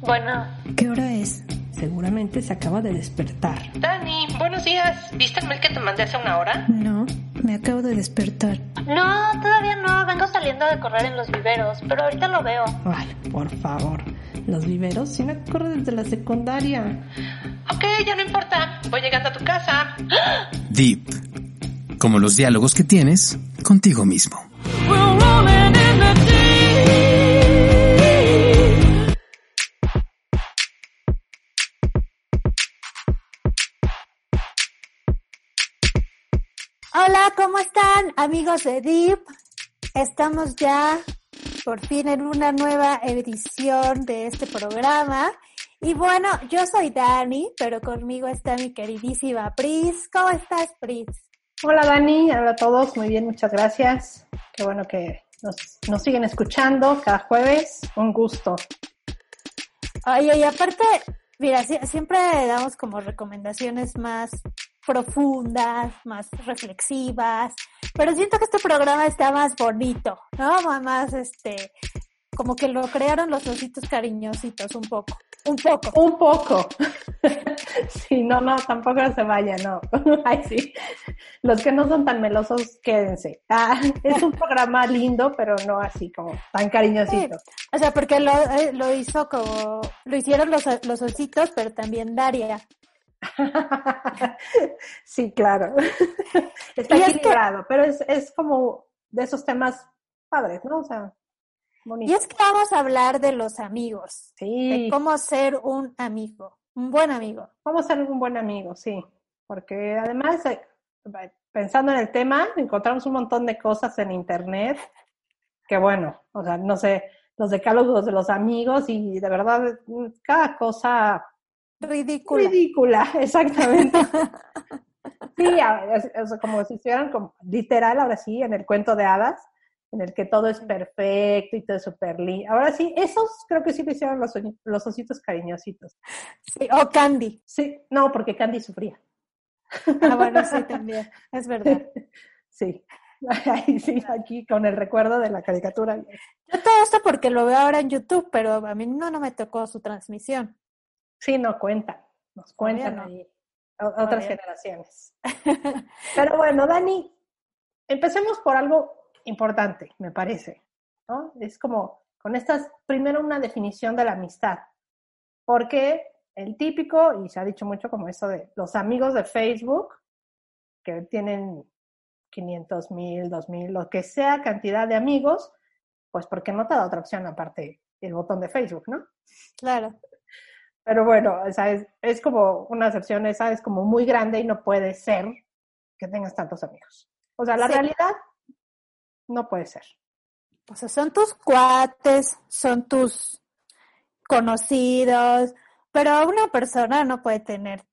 Bueno. ¿Qué hora es? Seguramente se acaba de despertar. Dani, buenos días. ¿Viste el mail que te mandé hace una hora? No, me acabo de despertar. No, todavía no. Vengo saliendo de correr en los viveros, pero ahorita lo veo. Vale, por favor. Los viveros sí me corro desde la secundaria. Ok, ya no importa. Voy llegando a tu casa. Deep. Como los diálogos que tienes contigo mismo. Hola, ¿cómo están amigos de Deep? Estamos ya por fin en una nueva edición de este programa. Y bueno, yo soy Dani, pero conmigo está mi queridísima Pris. ¿Cómo estás, Pris? Hola Dani, hola a todos, muy bien, muchas gracias. Qué bueno que nos, nos siguen escuchando cada jueves, un gusto. Oye, y aparte, mira, siempre damos como recomendaciones más profundas, más reflexivas, pero siento que este programa está más bonito, ¿no? Más, este, como que lo crearon los ositos cariñositos un poco. Un poco. Un poco. sí, no, no, tampoco se vaya, no. Ay, sí. Los que no son tan melosos, quédense. Ah, es un programa lindo, pero no así como tan cariñosito. O sea, porque lo, eh, lo hizo como, lo hicieron los, los ositos, pero también Daria. sí, claro. Está equilibrado, pero es, es como de esos temas padres, ¿no? O sea, bonito. Y es que vamos a hablar de los amigos. Sí. De cómo ser un amigo, un buen amigo. Cómo ser un buen amigo, sí. Porque además, eh, pensando en el tema, encontramos un montón de cosas en internet que bueno, o sea, no sé, los decálogos de los amigos y de verdad, cada cosa Ridícula. Ridícula, exactamente. sí, es, como si estuvieran como, literal, ahora sí, en el cuento de hadas, en el que todo es perfecto y todo es súper lindo. Ahora sí, esos creo que sí lo hicieron los, los ositos cariñositos. Sí, o Candy. Sí, no, porque Candy sufría. Ah, bueno, sí, también, es verdad. Sí. Ahí sí, aquí con el recuerdo de la caricatura. Yo todo esto porque lo veo ahora en YouTube, pero a mí no, no me tocó su transmisión. Sí, no cuentan, nos cuentan ahí otras generaciones. Pero bueno, Dani, empecemos por algo importante, me parece, ¿no? Es como con estas, primero una definición de la amistad, porque el típico, y se ha dicho mucho como eso de los amigos de Facebook, que tienen 500 mil, 2 mil, lo que sea cantidad de amigos, pues porque no te da otra opción aparte el botón de Facebook, ¿no? Claro. Pero bueno, o sea, es, como una excepción, esa es como muy grande y no puede ser que tengas tantos amigos. O sea, la realidad no puede ser. O sea, son tus cuates, son tus conocidos, pero una persona no puede tener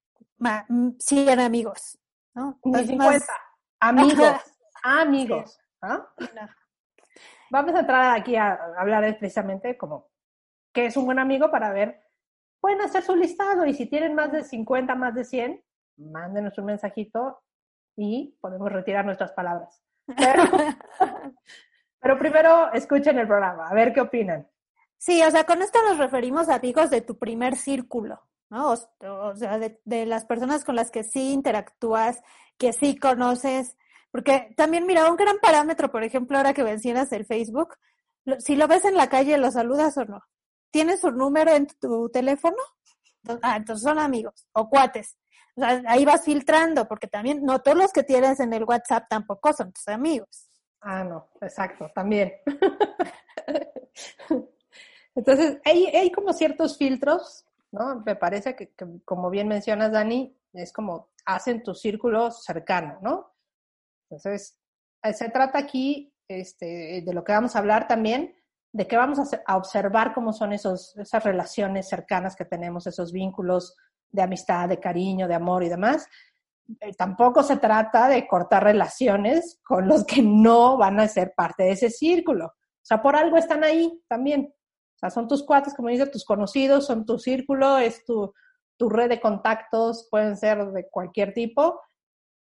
100 amigos, ¿no? Ni 50. Amigos, amigos. Vamos a entrar aquí a hablar precisamente como qué es un buen amigo para ver pueden hacer su listado y si tienen más de 50, más de 100, mándenos un mensajito y podemos retirar nuestras palabras. Pero, primero escuchen el programa, a ver qué opinan. Sí, o sea, con esto nos referimos a amigos de tu primer círculo, ¿no? O, sea, de, de, las personas con las que sí interactúas, que sí conoces, porque también, mira, un gran parámetro, por ejemplo, ahora que mencionas el Facebook, si lo ves en la calle, ¿lo saludas o no? ¿Tienes su número en tu teléfono? Ah, entonces son amigos o cuates. O sea, ahí vas filtrando, porque también no todos los que tienes en el WhatsApp tampoco son tus amigos. Ah, no, exacto, también. Entonces, hay, hay como ciertos filtros, ¿no? Me parece que, como bien mencionas, Dani, es como hacen tu círculo cercano, ¿no? Entonces, se trata aquí este, de lo que vamos a hablar también, de que vamos a, observar cómo son esos, esas relaciones cercanas que tenemos, esos vínculos de amistad, de cariño, de amor y demás. Eh, tampoco se trata de cortar relaciones con los que no van a ser parte de ese círculo. O sea, por algo están ahí también. O sea, son tus cuates, como dice, tus conocidos, son tu círculo, es tu, tu red de contactos, pueden ser de cualquier tipo,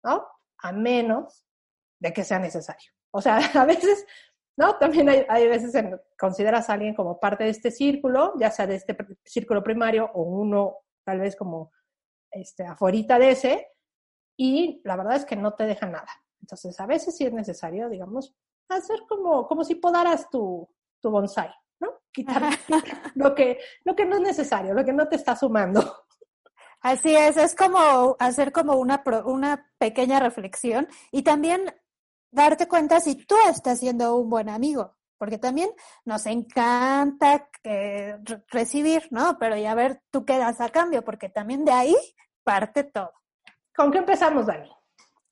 ¿no? A menos de que sea necesario. O sea, a veces ¿no? También hay, hay veces en, consideras a alguien como parte de este círculo, ya sea de este círculo primario o uno tal vez como este, afuerita de ese, y la verdad es que no te deja nada. Entonces, a veces sí es necesario, digamos, hacer como, como si podaras tu, tu bonsai, ¿no? Quitar lo que, lo que no es necesario, lo que no te está sumando. Así es, es como hacer como una, una pequeña reflexión y también darte cuenta si tú estás siendo un buen amigo, porque también nos encanta recibir, ¿no? Pero ya ver tú qué das a cambio, porque también de ahí parte todo. ¿Con qué empezamos, Dani?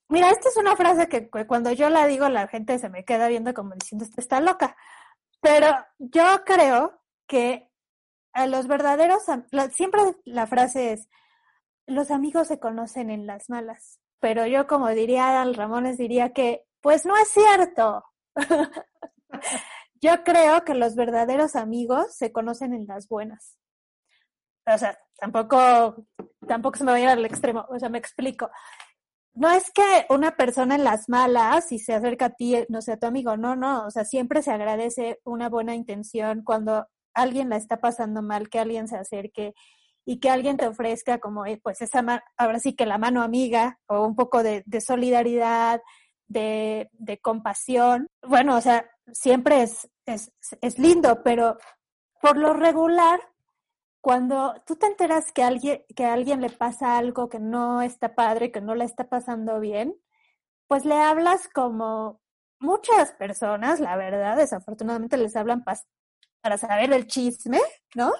Mira, esta es una frase que, cuando yo la digo la gente se me queda viendo como diciendo, esta está loca. Pero yo creo que a los verdaderos, siempre la frase es, los amigos se conocen en las malas. Pero yo, como diría Adal Ramones, diría que pues no es cierto. Yo creo que los verdaderos amigos se conocen en las buenas. O sea, tampoco, tampoco se me va a ir al extremo, o sea, me explico. No es que una persona en las malas, si se acerca a ti, no sea tu amigo, no, no, o sea, siempre se agradece una buena intención cuando alguien la está pasando mal, que alguien se acerque y que alguien te ofrezca como, eh, pues esa, ahora sí que la mano amiga o un poco de, de solidaridad, de, de compasión. Bueno, o sea, siempre es, es, es lindo, pero por lo regular, cuando tú te enteras que alguien, que a alguien le pasa algo que no está padre, que no le está pasando bien, pues le hablas como muchas personas, la verdad, desafortunadamente les hablan para saber el chisme, ¿no?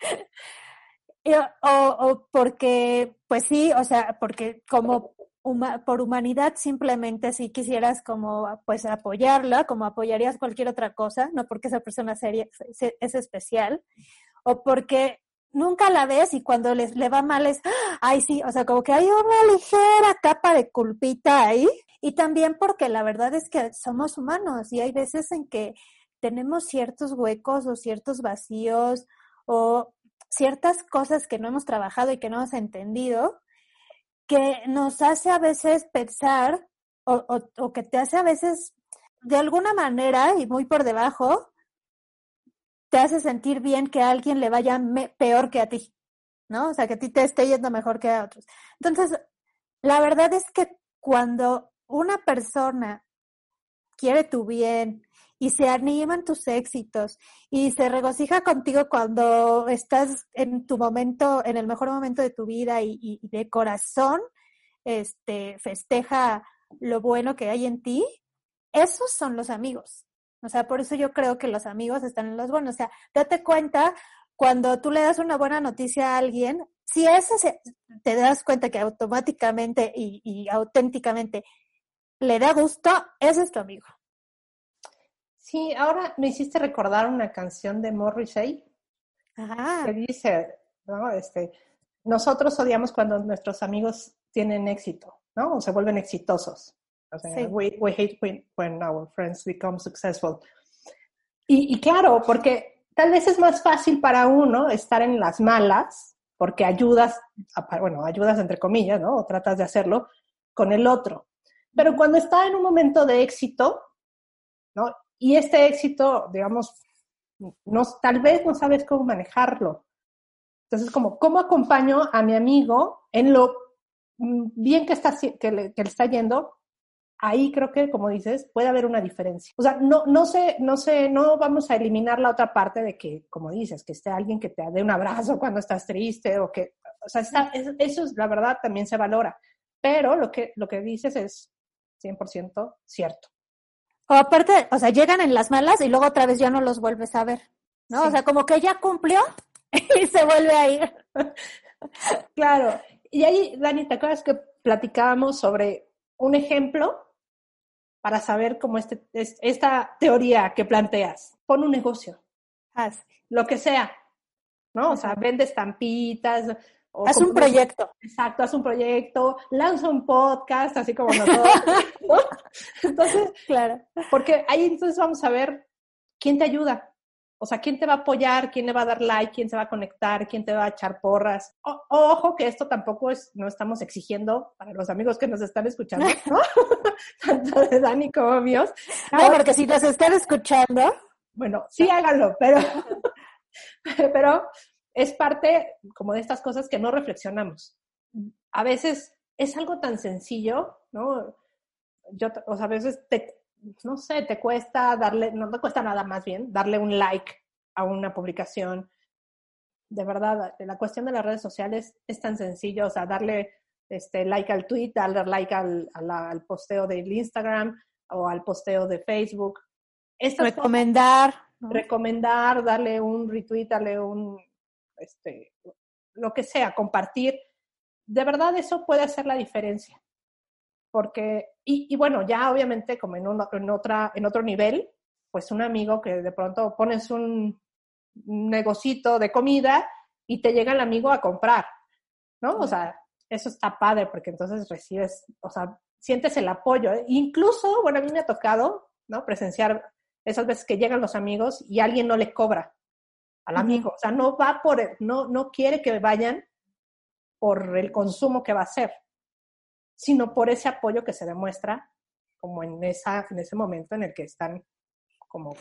o, o, porque, pues sí, o sea, porque como por humanidad simplemente si quisieras como pues apoyarla, como apoyarías cualquier otra cosa, no porque esa persona seria, es especial, o porque nunca la ves y cuando les, le va mal es, ay sí, o sea, como que hay una ligera capa de culpita ahí, y también porque la verdad es que somos humanos y hay veces en que tenemos ciertos huecos o ciertos vacíos o ciertas cosas que no hemos trabajado y que no hemos entendido que nos hace a veces pensar o, o, que te hace a veces de alguna manera y muy por debajo, te hace sentir bien que a alguien le vaya peor que a ti, ¿no? O sea, que a ti te esté yendo mejor que a otros. Entonces, la verdad es que cuando una persona quiere tu bien y se animan tus éxitos y se regocija contigo cuando estás en tu momento, en el mejor momento de tu vida y, de corazón, este, festeja lo bueno que hay en ti, esos son los amigos. O sea, por eso yo creo que los amigos están en los buenos. O sea, date cuenta cuando tú le das una buena noticia a alguien, si ese te das cuenta que automáticamente y, y auténticamente le da gusto, ese es tu amigo. Sí, ahora me hiciste recordar una canción de Morrissey que dice, ¿no? Este, nosotros odiamos cuando nuestros amigos tienen éxito, ¿no? O se vuelven exitosos. O sea, we, hate when, our friends become successful. Y, y claro, porque tal vez es más fácil para uno estar en las malas, porque ayudas, bueno, ayudas entre comillas, ¿no? O tratas de hacerlo con el otro. Pero cuando está en un momento de éxito, ¿no? Y este éxito, digamos, no, tal vez no sabes cómo manejarlo. Entonces, como, ¿cómo acompaño a mi amigo en lo mm, bien que, está, que, le, está yendo? Ahí creo que, como dices, puede haber una diferencia. O sea, no, no sé, no sé, no vamos a eliminar la otra parte de que, como dices, que esté alguien que te dé un abrazo cuando estás triste o que, o sea, eso es la verdad, también se valora. Pero lo que, lo que dices es 100% cierto. O aparte, o sea, llegan en las malas y luego otra vez ya no los vuelves a ver, ¿no? O sea, como que ya cumplió y se vuelve a ir. claro. Y ahí, Dani, ¿te acuerdas que platicábamos sobre un ejemplo para saber cómo este, esta teoría que planteas? pon un negocio. Haz. Lo que sea, ¿no? O sea, vende estampitas. Haz un proyecto. Exacto, haz un proyecto, lanza un podcast, así como nosotros. ¿no? Entonces, claro. Porque ahí entonces vamos a ver quién te ayuda. O sea, quién te va a apoyar, quién le va a dar like, quién se va a conectar, quién te va a echar porras. O, ojo que esto tampoco es, no estamos exigiendo para los amigos que nos están escuchando, ¿no? Tanto de Dani como míos. No, porque si nos están escuchando. Bueno, sí háganlo, pero, pero es parte como de estas cosas que no reflexionamos. A veces es algo tan sencillo, ¿no? Yo, o sea, a veces te, no sé, te cuesta darle, no te cuesta nada más bien, darle un like a una publicación. De verdad, la cuestión de las redes sociales es tan sencillo, o sea, darle este, like al tweet, darle like al, al, posteo del Instagram o al posteo de Facebook. recomendar. Recomendar, darle un retweet, darle un, este, lo que sea, compartir. De verdad, eso puede hacer la diferencia porque, y, bueno, ya obviamente como en, en, otra, en otro nivel, pues un amigo que de pronto pones un negocito de comida y te llega el amigo a comprar, ¿no? O sea, eso está padre porque entonces recibes, o sea, sientes el apoyo. Incluso, bueno, a mí me ha tocado, ¿no? Presenciar esas veces que llegan los amigos y alguien no le cobra al amigo, o sea, no va por, no, no quiere que vayan por el consumo que va a hacer sino por ese apoyo que se demuestra como en, esa, en ese momento en el que están como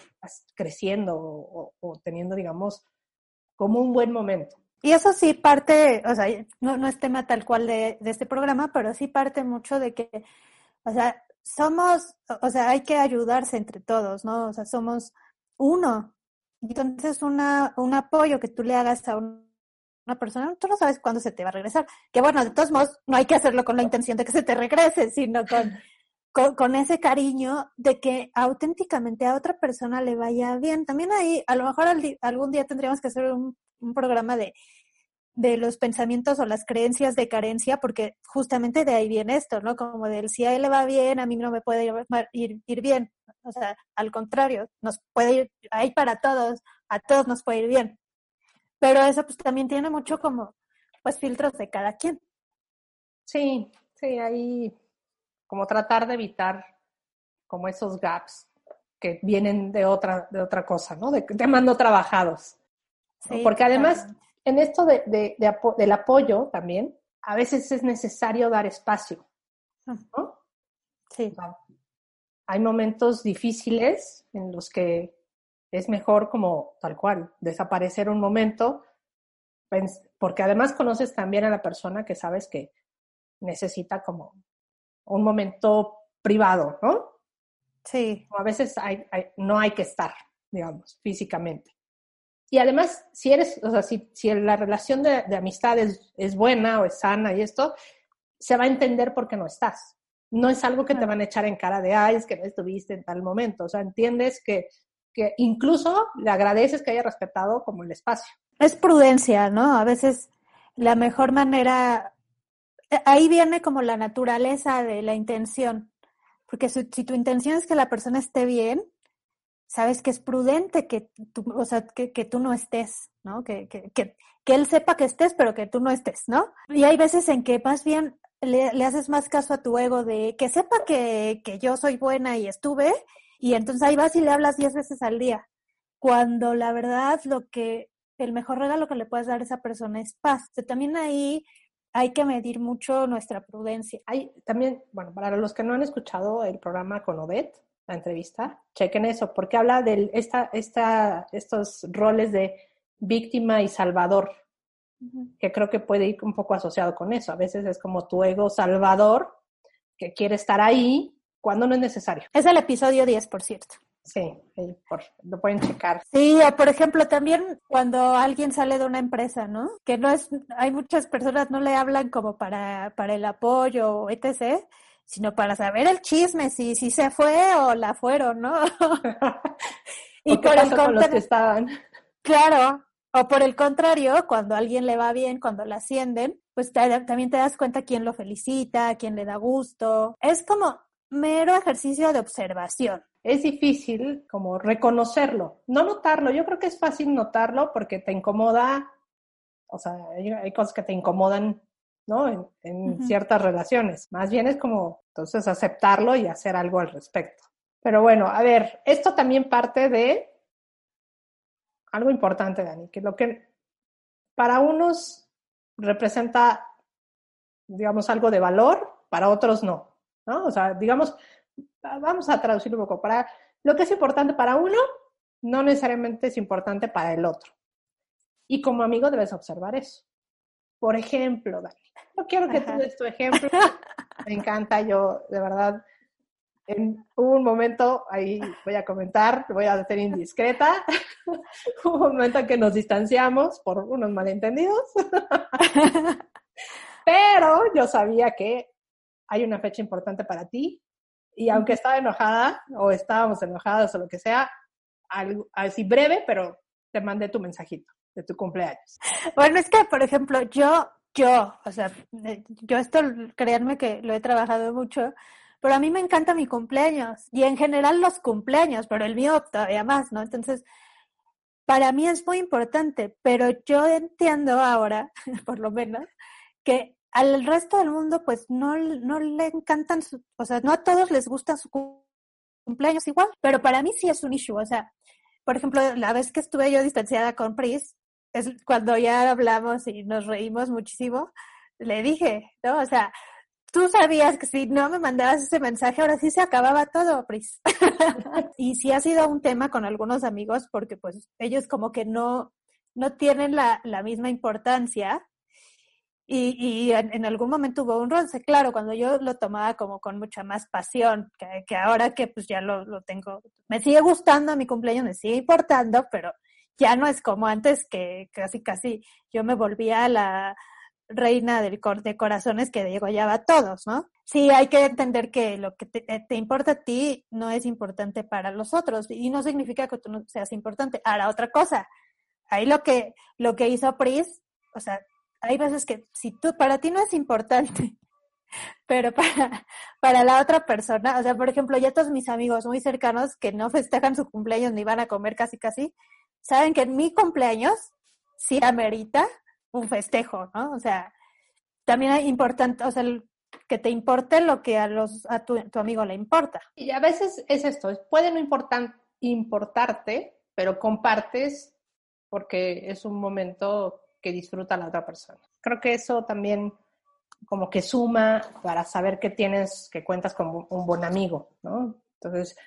creciendo o, teniendo, digamos, como un buen momento. Y eso sí parte, o sea, no, no es tema tal cual de, de, este programa, pero sí parte mucho de que, o sea, somos, o sea, hay que ayudarse entre todos, ¿no? O sea, somos uno. Entonces, una, un apoyo que tú le hagas a un una persona, tú no sabes cuándo se te va a regresar. Que bueno, de todos modos, no hay que hacerlo con la intención de que se te regrese, sino con, con, ese cariño de que auténticamente a otra persona le vaya bien. También ahí, a lo mejor algún día tendríamos que hacer un, programa de, de los pensamientos o las creencias de carencia, porque justamente de ahí viene esto, ¿no? Como del si a él le va bien, a mí no me puede ir, ir bien. O sea, al contrario, nos puede ir, ahí para todos, a todos nos puede ir bien. Pero eso pues también tiene mucho como, pues, filtros de cada quien. Sí, sí, ahí como tratar de evitar como esos gaps que vienen de otra, de otra cosa, ¿no? De temas no trabajados. Sí, Porque además, en esto de, de, del apoyo también, a veces es necesario dar espacio, ¿no? Sí. hay momentos difíciles en los que es mejor como tal cual, desaparecer un momento, porque además conoces también a la persona que sabes que necesita como un momento privado, ¿no? Sí. a veces hay, no hay que estar, digamos, físicamente. Y además, si eres, o sea, si, si la relación de, de amistad es, es, buena o es sana y esto, se va a entender por qué no estás. No es algo que te van a echar en cara de, ay, es que no estuviste en tal momento. O sea, entiendes que que incluso le agradeces que haya respetado como el espacio. Es prudencia, ¿no? A veces la mejor manera, eh, ahí viene como la naturaleza de la intención, porque si, tu intención es que la persona esté bien, sabes que es prudente que tú, o sea, que, tú no estés, ¿no? Que, que, que, él sepa que estés, pero que tú no estés, ¿no? Y hay veces en que más bien le, le haces más caso a tu ego de que sepa que, que yo soy buena y estuve, y entonces ahí vas y le hablas diez veces al día. Cuando la verdad lo que, el mejor regalo que le puedes dar a esa persona es paz. También ahí hay que medir mucho nuestra prudencia. Hay también, bueno, para los que no han escuchado el programa con Odette, la entrevista, chequen eso, porque habla de esta, esta, estos roles de víctima y salvador, que creo que puede ir un poco asociado con eso. A veces es como tu ego salvador, que quiere estar ahí cuando no es necesario. Es el episodio 10, por cierto. Sí, lo pueden checar. Sí, o por ejemplo, también cuando alguien sale de una empresa, ¿no? Que no es, hay muchas personas no le hablan como para, para el apoyo, etc., sino para saber el chisme, si, si se fue o la fueron, ¿no? y por el con los que estaban. Claro, o por el contrario, cuando a alguien le va bien, cuando la ascienden, pues también te das cuenta quién lo felicita, quién le da gusto. Es como mero ejercicio de observación. es difícil como reconocerlo, no notarlo. Yo creo que es fácil notarlo porque te incomoda, o sea, hay, cosas que te incomodan, ¿no? En, ciertas relaciones. Más bien es como, entonces, aceptarlo y hacer algo al respecto. Pero bueno, a ver, esto también parte de algo importante, Dani, que lo que para unos representa, digamos, algo de valor, para otros no, ¿no? O sea, digamos, vamos a traducirlo un poco, para lo que es importante para uno, no necesariamente es importante para el otro. Y como amigo debes observar eso. Por ejemplo, Dani, no quiero que tú des tu ejemplo, me encanta, yo de verdad en un momento, ahí voy a comentar, voy a ser indiscreta, un momento en que nos distanciamos por unos malentendidos, pero yo sabía que hay una fecha importante para ti y aunque estaba enojada o estábamos enojadas o lo que sea, algo, así breve, pero te mandé tu mensajito de tu cumpleaños. Bueno, es que, por ejemplo, yo, yo, o sea, yo esto, créanme que lo he trabajado mucho, pero a mí me encanta mi cumpleaños y en general los cumpleaños, pero el mío todavía más, ¿no? Entonces, para mí es muy importante, pero yo entiendo ahora, por lo menos, que al resto del mundo pues no, no le encantan, o sea, no a todos les gusta su cumpleaños igual, pero para mí sí es un issue, o sea, por ejemplo, la vez que estuve yo distanciada con Pris, es cuando ya hablamos y nos reímos muchísimo, le dije, ¿no? O sea, tú sabías que si no me mandabas ese mensaje, ahora sí se acababa todo, Pris. y sí ha sido un tema con algunos amigos porque pues ellos como que no, no tienen la, la misma importancia y, y en, algún momento hubo un roce, claro, cuando yo lo tomaba como con mucha más pasión, que, que ahora que pues ya lo, lo, tengo, me sigue gustando mi cumpleaños, me sigue importando, pero ya no es como antes que casi casi yo me volvía la, reina del de corazones que degollaba a todos, ¿no? Sí, hay que entender que lo que te, importa a ti no es importante para los otros y no significa que tú no seas importante. Ahora, otra cosa, ahí lo que, lo que hizo Pris, o sea, hay veces que si tú, para ti no es importante, pero para, para la otra persona, o sea, por ejemplo, ya todos mis amigos muy cercanos que no festejan su cumpleaños ni van a comer casi casi, saben que en mi cumpleaños sí amerita un festejo, ¿no? O sea, también es importante, o sea, que te importe lo que a los a tu, amigo le importa. Y a veces es esto, puede no importar, importarte, pero compartes porque es un momento que disfruta la otra persona. Creo que eso también como que suma para saber que tienes, que cuentas con un buen amigo, ¿no? Entonces,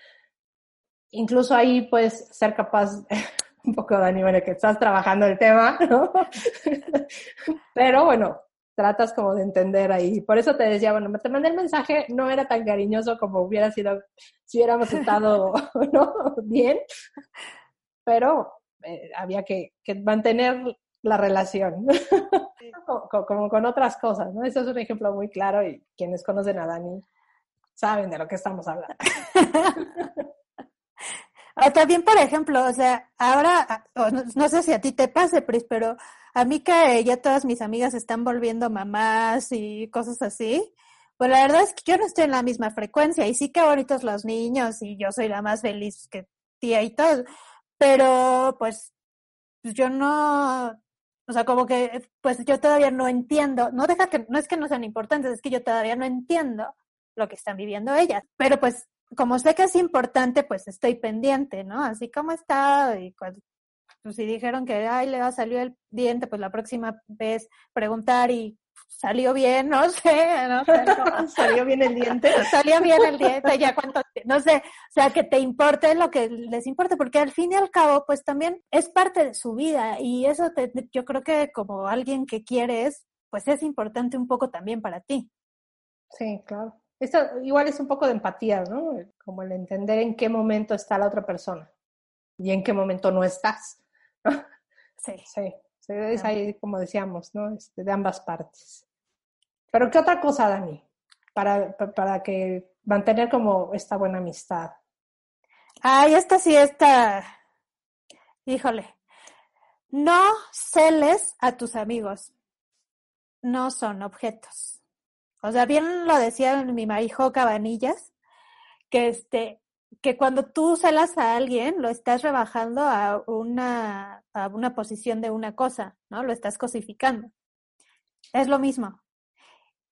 incluso ahí puedes ser capaz un poco, Dani, bueno, que estás trabajando el tema, ¿no? Pero bueno, tratas como de entender ahí. Por eso te decía, bueno, te mandé el mensaje, no era tan cariñoso como hubiera sido si hubiéramos estado ¿no? bien, pero eh, había que, mantener la relación, como, como, con otras cosas, ¿no? Eso es un ejemplo muy claro y quienes conocen a Dani saben de lo que estamos hablando. O también, por ejemplo, o sea, ahora, no, sé si a ti te pase, Pris, pero a mí que ya todas mis amigas están volviendo mamás y cosas así, pues la verdad es que yo no estoy en la misma frecuencia y sí que bonitos los niños y yo soy la más feliz que tía y todo, pero pues yo no, o sea, como que pues yo todavía no entiendo, no deja que, no es que no sean importantes, es que yo todavía no entiendo lo que están viviendo ellas, pero pues como sé que es importante, pues estoy pendiente, ¿no? Así como está, y cuando, pues si dijeron que, ay, le va a salir el diente, pues la próxima vez preguntar y salió bien, no sé, no sé salió bien el diente. salió bien el diente, ya cuánto, no sé, o sea, que te importe lo que les importe, porque al fin y al cabo, pues también es parte de su vida y eso te, yo creo que como alguien que quieres, pues es importante un poco también para ti. Sí, claro. Esto igual es un poco de empatía, ¿no? Como el entender en qué momento está la otra persona y en qué momento no estás. Sí. Sí, es ahí, como decíamos, ¿no? Este, de ambas partes. Pero ¿qué otra cosa, Dani? Para, para que mantener como esta buena amistad. Ay, esta sí, esta. Híjole. No celes a tus amigos. No son objetos. O sea, bien lo decía mi marijo Cabanillas, que este, que cuando tú celas a alguien, lo estás rebajando a una, a una posición de una cosa, ¿no? Lo estás cosificando. Es lo mismo.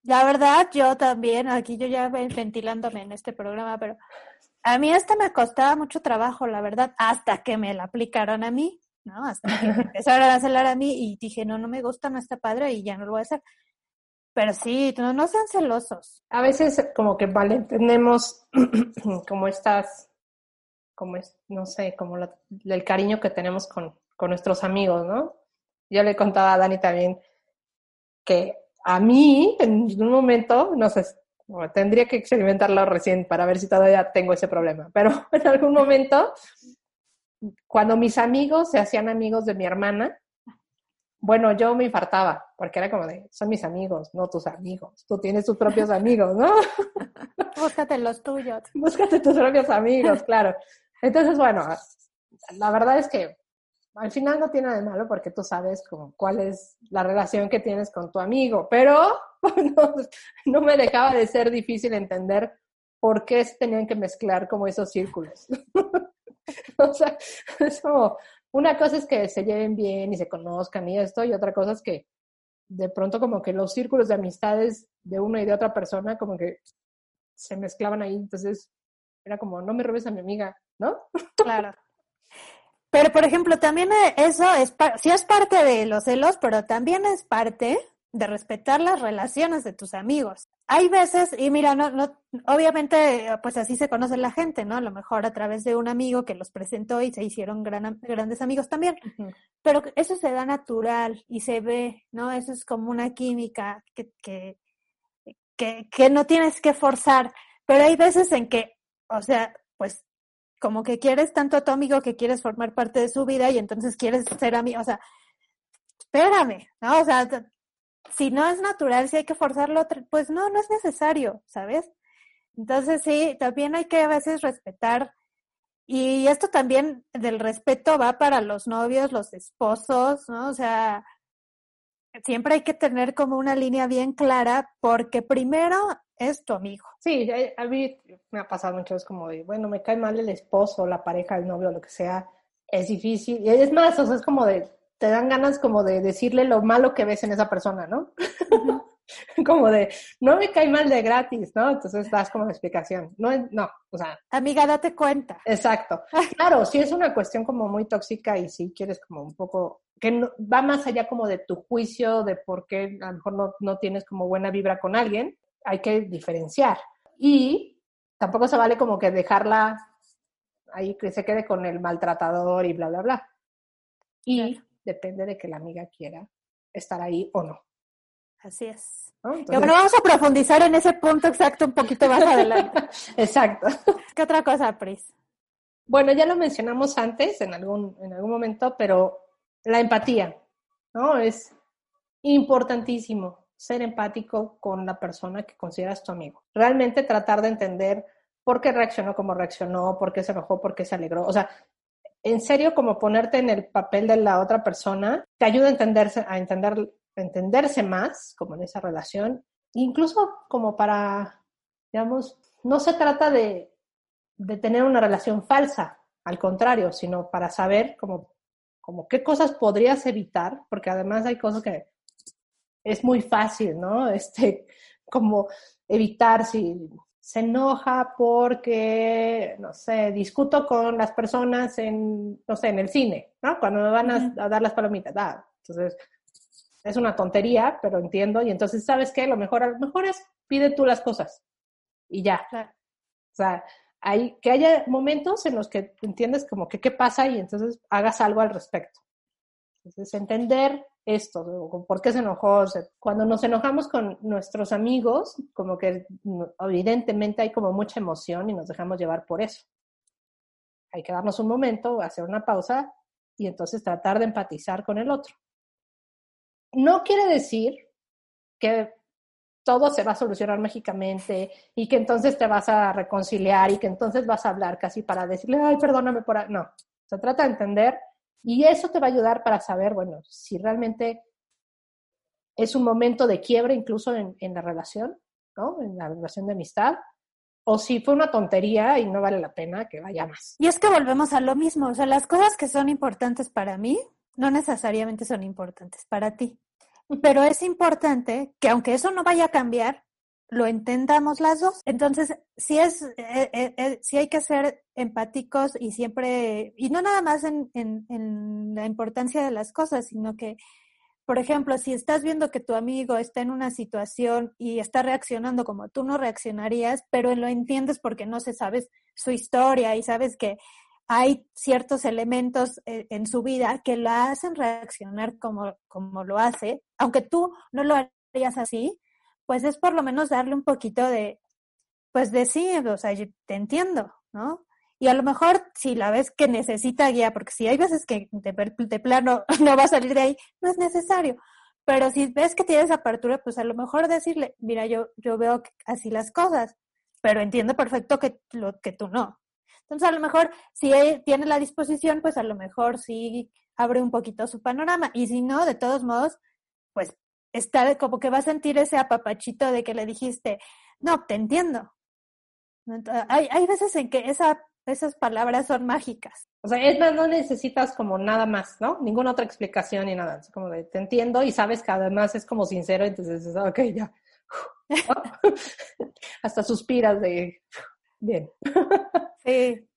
La verdad, yo también, aquí yo ya ventilándome en este programa, pero a mí esta me costaba mucho trabajo, la verdad, hasta que me la aplicaron a mí, ¿no? Hasta que me empezaron a celar a mí y dije, no, no me gusta, no está padre y ya no lo voy a hacer. Pero sí, no, no sean celosos. A veces como que malentendemos como estas, como es, no sé, como el cariño que tenemos con, con nuestros amigos, ¿no? Yo le contaba a Dani también que a mí, en un momento, no sé, tendría que experimentarlo recién para ver si todavía tengo ese problema, pero en algún momento, cuando mis amigos se hacían amigos de mi hermana, bueno, yo me infartaba, porque era como de, son mis amigos, no tus amigos. Tú tienes tus propios amigos, ¿no? Búscate los tuyos. Búscate tus propios amigos, claro. Entonces, bueno, la verdad es que al final no tiene nada de malo porque tú sabes como cuál es la relación que tienes con tu amigo, pero no, no me dejaba de ser difícil entender por qué se tenían que mezclar como esos círculos. o sea, es como, una cosa es que se lleven bien y se conozcan y esto, y otra cosa es que de pronto como que los círculos de amistades de una y de otra persona como que se mezclaban ahí, entonces era como, no me robes a mi amiga, ¿no? Claro. Pero, por ejemplo, también eso es, sí es parte de los celos, pero también es parte de respetar las relaciones de tus amigos. Hay veces, y mira, no, no, obviamente, pues así se conoce la gente, ¿no? A lo mejor a través de un amigo que los presentó y se hicieron grandes amigos también. Pero eso se da natural y se ve, ¿no? Eso es como una química que, que, que, que no tienes que forzar. Pero hay veces en que, o sea, pues como que quieres tanto a tu amigo que quieres formar parte de su vida y entonces quieres ser amigo, o sea, espérame, ¿no? O sea, si no es natural, si hay que forzarlo, pues no, no es necesario, ¿sabes? Entonces sí, también hay que a veces respetar. Y esto también del respeto va para los novios, los esposos, ¿no? O sea, siempre hay que tener como una línea bien clara porque primero es tu amigo. Sí, a mí me ha pasado mucho, es como de, bueno, me cae mal el esposo, la pareja, el novio, lo que sea, es difícil. Y es más, o sea, es como de, te dan ganas como de decirle lo malo que ves en esa persona, ¿no? como de, no me cae mal de gratis, ¿no? Entonces das como la explicación. No, no, o sea. Amiga, date cuenta. Exacto. Claro, si es una cuestión como muy tóxica y si quieres como un poco, que va más allá como de tu juicio, de por qué a lo mejor no, no tienes como buena vibra con alguien, hay que diferenciar. Y tampoco se vale como que dejarla ahí que se quede con el maltratador y bla, bla, bla. Y depende de que la amiga quiera estar ahí o no. Así es. bueno, vamos a profundizar en ese punto exacto un poquito más adelante. exacto. ¿Qué otra cosa, Pris? Bueno, ya lo mencionamos antes en algún, en algún momento, pero la empatía, ¿no? Es importantísimo ser empático con la persona que consideras tu amigo. Realmente tratar de entender por qué reaccionó como reaccionó, por qué se enojó, por qué se alegró. O sea, en serio como ponerte en el papel de la otra persona te ayuda a entenderse, a entender, entenderse más como en esa relación, incluso como para, digamos, no se trata de, de tener una relación falsa, al contrario, sino para saber como, como qué cosas podrías evitar, porque además hay cosas que es muy fácil, ¿no? Este, como evitar si se enoja porque, no sé, discuto con las personas en, no sé, en el cine, ¿no? Cuando me van a, dar las palomitas. Ah, entonces, es una tontería, pero entiendo. Y entonces, ¿sabes qué? Lo mejor, a lo mejor es pide tú las cosas y ya. O sea, hay, que haya momentos en los que entiendes como que qué pasa y entonces hagas algo al respecto. Entonces, entender esto, por qué se enojó. cuando nos enojamos con nuestros amigos, como que evidentemente hay como mucha emoción y nos dejamos llevar por eso. Hay que darnos un momento, hacer una pausa y entonces tratar de empatizar con el otro. No quiere decir que todo se va a solucionar mágicamente y que entonces te vas a reconciliar y que entonces vas a hablar casi para decirle, ay, perdóname por... No, se trata de entender y eso te va a ayudar para saber, bueno, si realmente es un momento de quiebre incluso en, la relación, ¿no? En la relación de amistad, o si fue una tontería y no vale la pena que vaya más. Y es que volvemos a lo mismo, o sea, las cosas que son importantes para mí no necesariamente son importantes para ti. Pero es importante que aunque eso no vaya a cambiar, lo entendamos las dos. Entonces, sí es, eh, eh, eh, sí hay que ser empáticos y siempre, y no nada más en, en, en la importancia de las cosas, sino que por ejemplo, si estás viendo que tu amigo está en una situación y está reaccionando como tú no reaccionarías, pero lo entiendes porque no se sabes su historia y sabes que hay ciertos elementos eh, en su vida que la hacen reaccionar como, como lo hace, aunque tú no lo harías así, pues es por lo menos darle un poquito de, pues de sí, o sea, te entiendo, ¿no? Y a lo mejor si la ves que necesita guía, porque si hay veces que de, plano no va a salir de ahí, no es necesario. Pero si ves que tienes apertura, pues a lo mejor decirle, mira, yo, yo veo así las cosas, pero entiendo perfecto que, lo, que tú no. Entonces a lo mejor si él tiene la disposición, pues a lo mejor sí abre un poquito su panorama. Y si no, de todos modos, pues está como que va a sentir ese apapachito de que le dijiste, no, te entiendo. Hay, hay veces en que esa esas palabras son mágicas. O sea, es más, no necesitas como nada más, ¿no? Ninguna otra explicación ni nada. Es como de, te entiendo y sabes que además es como sincero, entonces dices, ok, ya. Hasta suspiras de, bien. sí.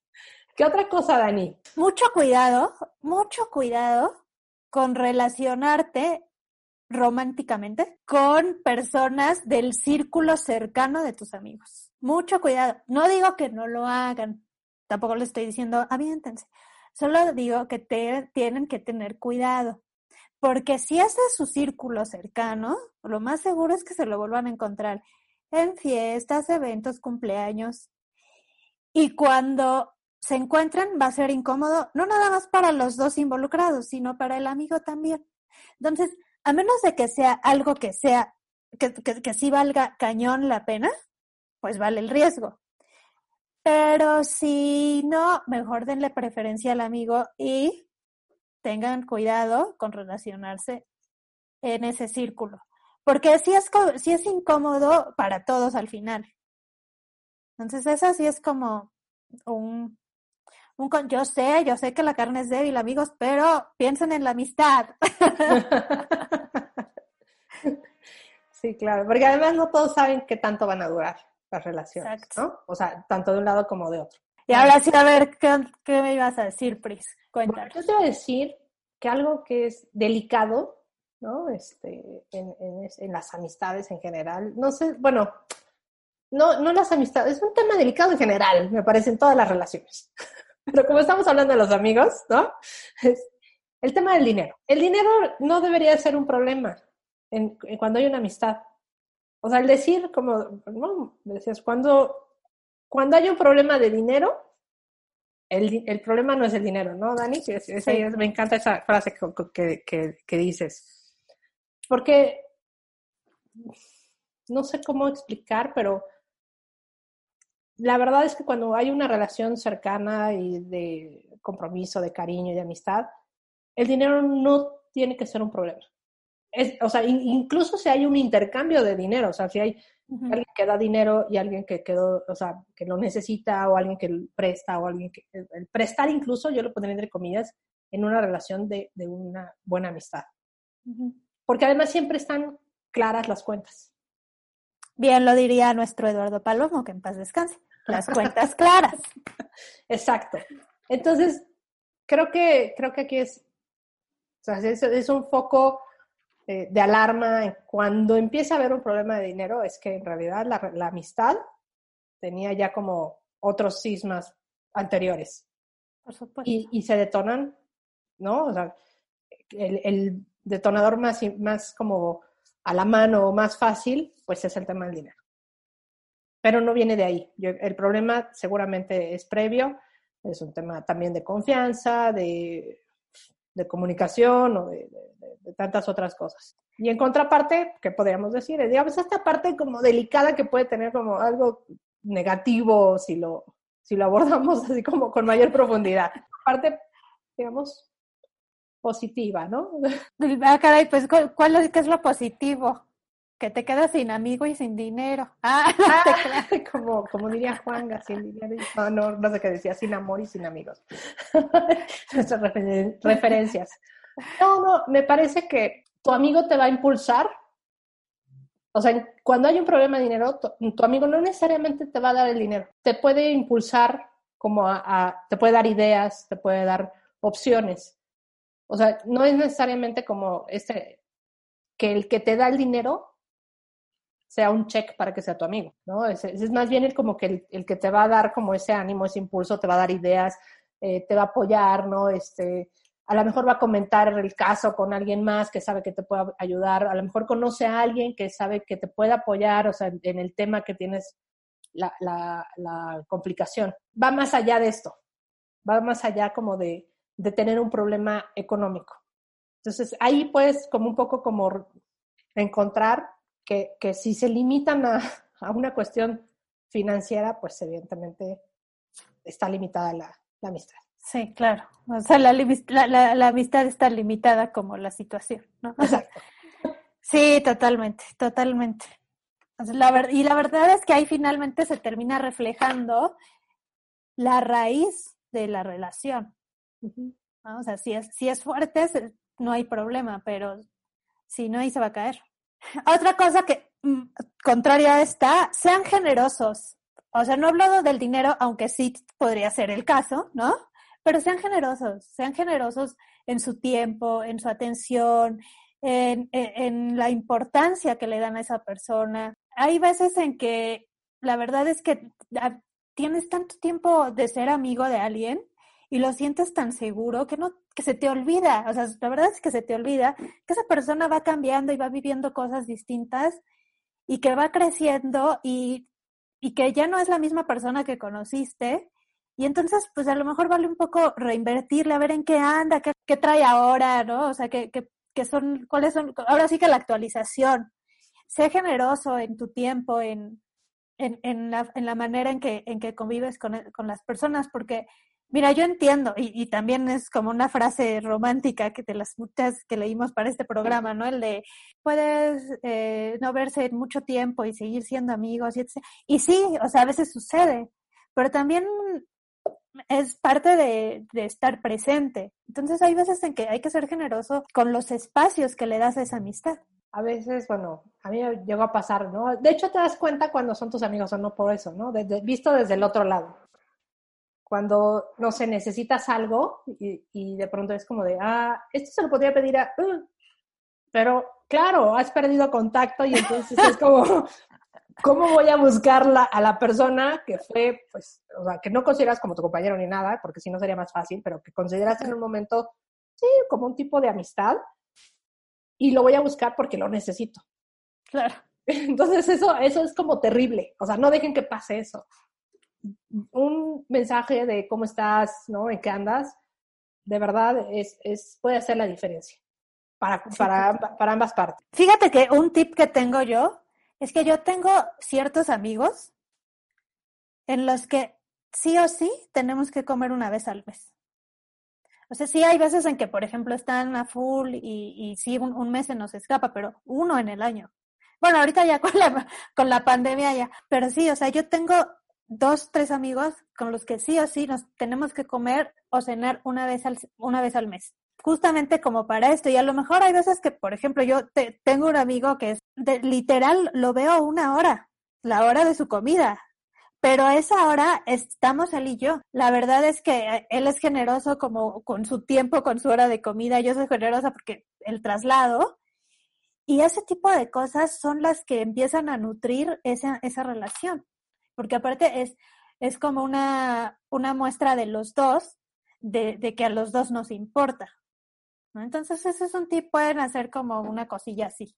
¿Qué otra cosa, Dani? Mucho cuidado, mucho cuidado con relacionarte románticamente con personas del círculo cercano de tus amigos. Mucho cuidado. No digo que no lo hagan, Tampoco le estoy diciendo, aviéntense. Solo digo que te, tienen que tener cuidado. Porque si es su círculo cercano, lo más seguro es que se lo vuelvan a encontrar en fiestas, eventos, cumpleaños. Y cuando se encuentran va a ser incómodo, no nada más para los dos involucrados, sino para el amigo también. Entonces, a menos de que sea algo que sea, que, que, que sí valga cañón la pena, pues vale el riesgo. Pero si no, mejor denle preferencia al amigo y tengan cuidado con relacionarse en ese círculo. Porque sí es, sí es incómodo para todos al final. Entonces, eso sí es como un, un. Yo sé, yo sé que la carne es débil, amigos, pero piensen en la amistad. Sí, claro, porque además no todos saben qué tanto van a durar las relaciones, ¿no? O sea, tanto de un lado como de otro. Y ahora sí, a ver, ¿qué, me ibas a decir, Pris? Cuéntanos. yo te voy a decir que algo que es delicado, ¿no? Este, en, en, las amistades en general, no sé, bueno, no, no las amistades, es un tema delicado en general, me parece, en todas las relaciones. Pero como estamos hablando de los amigos, ¿no? Es el tema del dinero. El dinero no debería ser un problema en, cuando hay una amistad. O sea, el decir, como, no, decías, cuando, cuando hay un problema de dinero, el, el problema no es el dinero, ¿no, Dani? Sí, me encanta esa frase que, que, que, dices. Porque no sé cómo explicar, pero la verdad es que cuando hay una relación cercana y de compromiso, de cariño y de amistad, el dinero no tiene que ser un problema o sea, incluso si hay un intercambio de dinero, o sea, si hay alguien que da dinero y alguien que quedó, o sea, que lo necesita o alguien que presta o alguien que el prestar incluso yo lo pondría entre comillas en una relación de, de una buena amistad. Porque además siempre están claras las cuentas. Bien lo diría nuestro Eduardo Palomo, que en paz descanse. Las cuentas claras. Exacto. Entonces, creo que, creo que aquí es, o sea, es, es un foco eh, de alarma cuando empieza a haber un problema de dinero es que en realidad la, amistad tenía ya como otros sismas anteriores. Por supuesto. Y, se detonan, ¿no? O sea, el, detonador más, más como a la mano o más fácil, pues es el tema del dinero. Pero no viene de ahí. el problema seguramente es previo, es un tema también de confianza, de, de comunicación o de, de tantas otras cosas. Y en contraparte, ¿qué podríamos decir? Digamos, esta parte como delicada que puede tener como algo negativo si lo, si lo abordamos así como con mayor profundidad. Parte, digamos, positiva, ¿no? Ah, caray, pues, ¿cuál es, qué es lo positivo? Que te quedas sin amigo y sin dinero. Ah, como, como diría Juanga, sin dinero. Y, no, no, no sé qué decía, sin amor y sin amigos. Nuestras referencias. No, no, me parece que tu amigo te va a impulsar. O sea, cuando hay un problema de dinero, tu, amigo no necesariamente te va a dar el dinero. Te puede impulsar como a, te puede dar ideas, te puede dar opciones. O sea, no es necesariamente como este, que el que te da el dinero sea un check para que sea tu amigo, ¿no? Es, más bien el como que el, que te va a dar como ese ánimo, ese impulso, te va a dar ideas, eh, te va a apoyar, ¿no? Este, a lo mejor va a comentar el caso con alguien más que sabe que te puede ayudar, a lo mejor conoce a alguien que sabe que te puede apoyar, o sea, en el tema que tienes la, la, la complicación. Va más allá de esto, va más allá como de, de tener un problema económico. Entonces, ahí puedes como un poco como encontrar que, que si se limitan a, a, una cuestión financiera, pues evidentemente está limitada la, la amistad. Sí, claro. O sea, la, la, la, amistad está limitada como la situación, ¿no? Exacto. Sí, totalmente, totalmente. La y la verdad es que ahí finalmente se termina reflejando la raíz de la relación. O sea, si es, si es fuerte, no hay problema, pero si no, ahí se va a caer. Otra cosa que, mm, contraria a esta, sean generosos. O sea, no he hablado del dinero, aunque sí podría ser el caso, ¿no? pero sean generosos, sean generosos en su tiempo, en su atención, en, en, la importancia que le dan a esa persona. Hay veces en que la verdad es que ah, tienes tanto tiempo de ser amigo de alguien y lo sientes tan seguro que no que se te olvida, o sea, la verdad es que se te olvida que esa persona va cambiando y va viviendo cosas distintas y que va creciendo y, y que ya no es la misma persona que conociste y entonces, pues a lo mejor vale un poco reinvertirle, a ver en qué anda, qué, qué trae ahora, ¿no? O sea, qué, qué, qué, son, cuáles son, ahora sí que la actualización. Sé generoso en tu tiempo, en, en, en, la, en la manera en que, en que convives con, con las personas, porque, mira, yo entiendo, y, y, también es como una frase romántica que de las muchas que leímos para este programa, ¿no? El de, puedes eh, no verse mucho tiempo y seguir siendo amigos, y, y sí, o sea, a veces sucede, pero también es parte de, estar presente. Entonces hay veces en que hay que ser generoso con los espacios que le das a esa amistad. A veces, bueno, a mí llegó a pasar, ¿no? De hecho, te das cuenta cuando son tus amigos o no por eso, ¿no? Desde, visto desde el otro lado. Cuando, no sé, necesitas algo y, y, de pronto es como de, ah, esto se lo podría pedir a... Uh", pero claro, has perdido contacto y entonces es como, ¿cómo voy a buscarla a la persona que fue, pues, o sea, que no consideras como tu compañero ni nada, porque si no sería más fácil, pero que consideras en un momento, sí, como un tipo de amistad, y lo voy a buscar porque lo necesito. Claro. Entonces eso, eso es como terrible, o sea, no dejen que pase eso. Un mensaje de cómo estás, ¿no? En qué andas, de verdad es, es, puede hacer la diferencia para, para, para ambas partes. Fíjate que un tip que tengo yo es que yo tengo ciertos amigos en los que sí o sí tenemos que comer una vez al mes. O sea, sí hay veces en que, por ejemplo, están a full y, y sí un, mes se nos escapa, pero uno en el año. Bueno, ahorita ya con la, con la pandemia ya, pero sí, o sea, yo tengo dos, tres amigos con los que sí o sí nos tenemos que comer o cenar una vez al, una vez al mes justamente como para esto. Y a lo mejor hay veces que, por ejemplo, yo te, tengo un amigo que es de, literal, lo veo una hora, la hora de su comida. Pero esa hora estamos él y yo. La verdad es que eh, él es generoso como con su tiempo, con su hora de comida. Yo soy generosa porque el traslado. Y ese tipo de cosas son las que empiezan a nutrir esa, esa relación. Porque aparte es, es como una, una muestra de los dos, de, de que a los dos nos importa. Entonces, ese es un tip, pueden hacer como una cosilla así.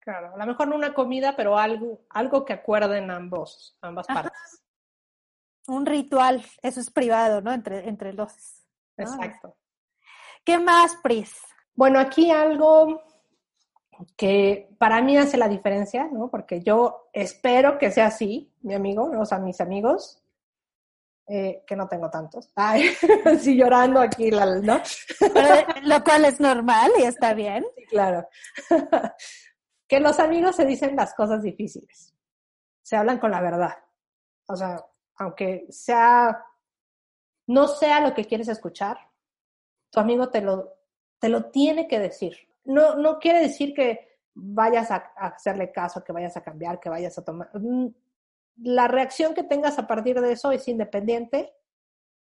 Claro, a lo mejor no una comida, pero algo, algo que acuerden ambos, ambas partes. Un ritual, eso es privado, ¿no? Entre, entre los. Exacto. ¿Qué más, Pris? Bueno, aquí algo que para mí hace la diferencia, ¿no? Porque yo espero que sea así, mi amigo, o sea, mis amigos, eh, que no tengo tantos. Ay, sí, llorando aquí, ¿no? lo cual es normal y está bien. Sí, claro. que los amigos se dicen las cosas difíciles, se hablan con la verdad. O sea, aunque sea, no sea lo que quieres escuchar, tu amigo te lo, te lo tiene que decir. No, no quiere decir que vayas a, a hacerle caso, que vayas a cambiar, que vayas a tomar. Mm, la reacción que tengas a partir de eso es independiente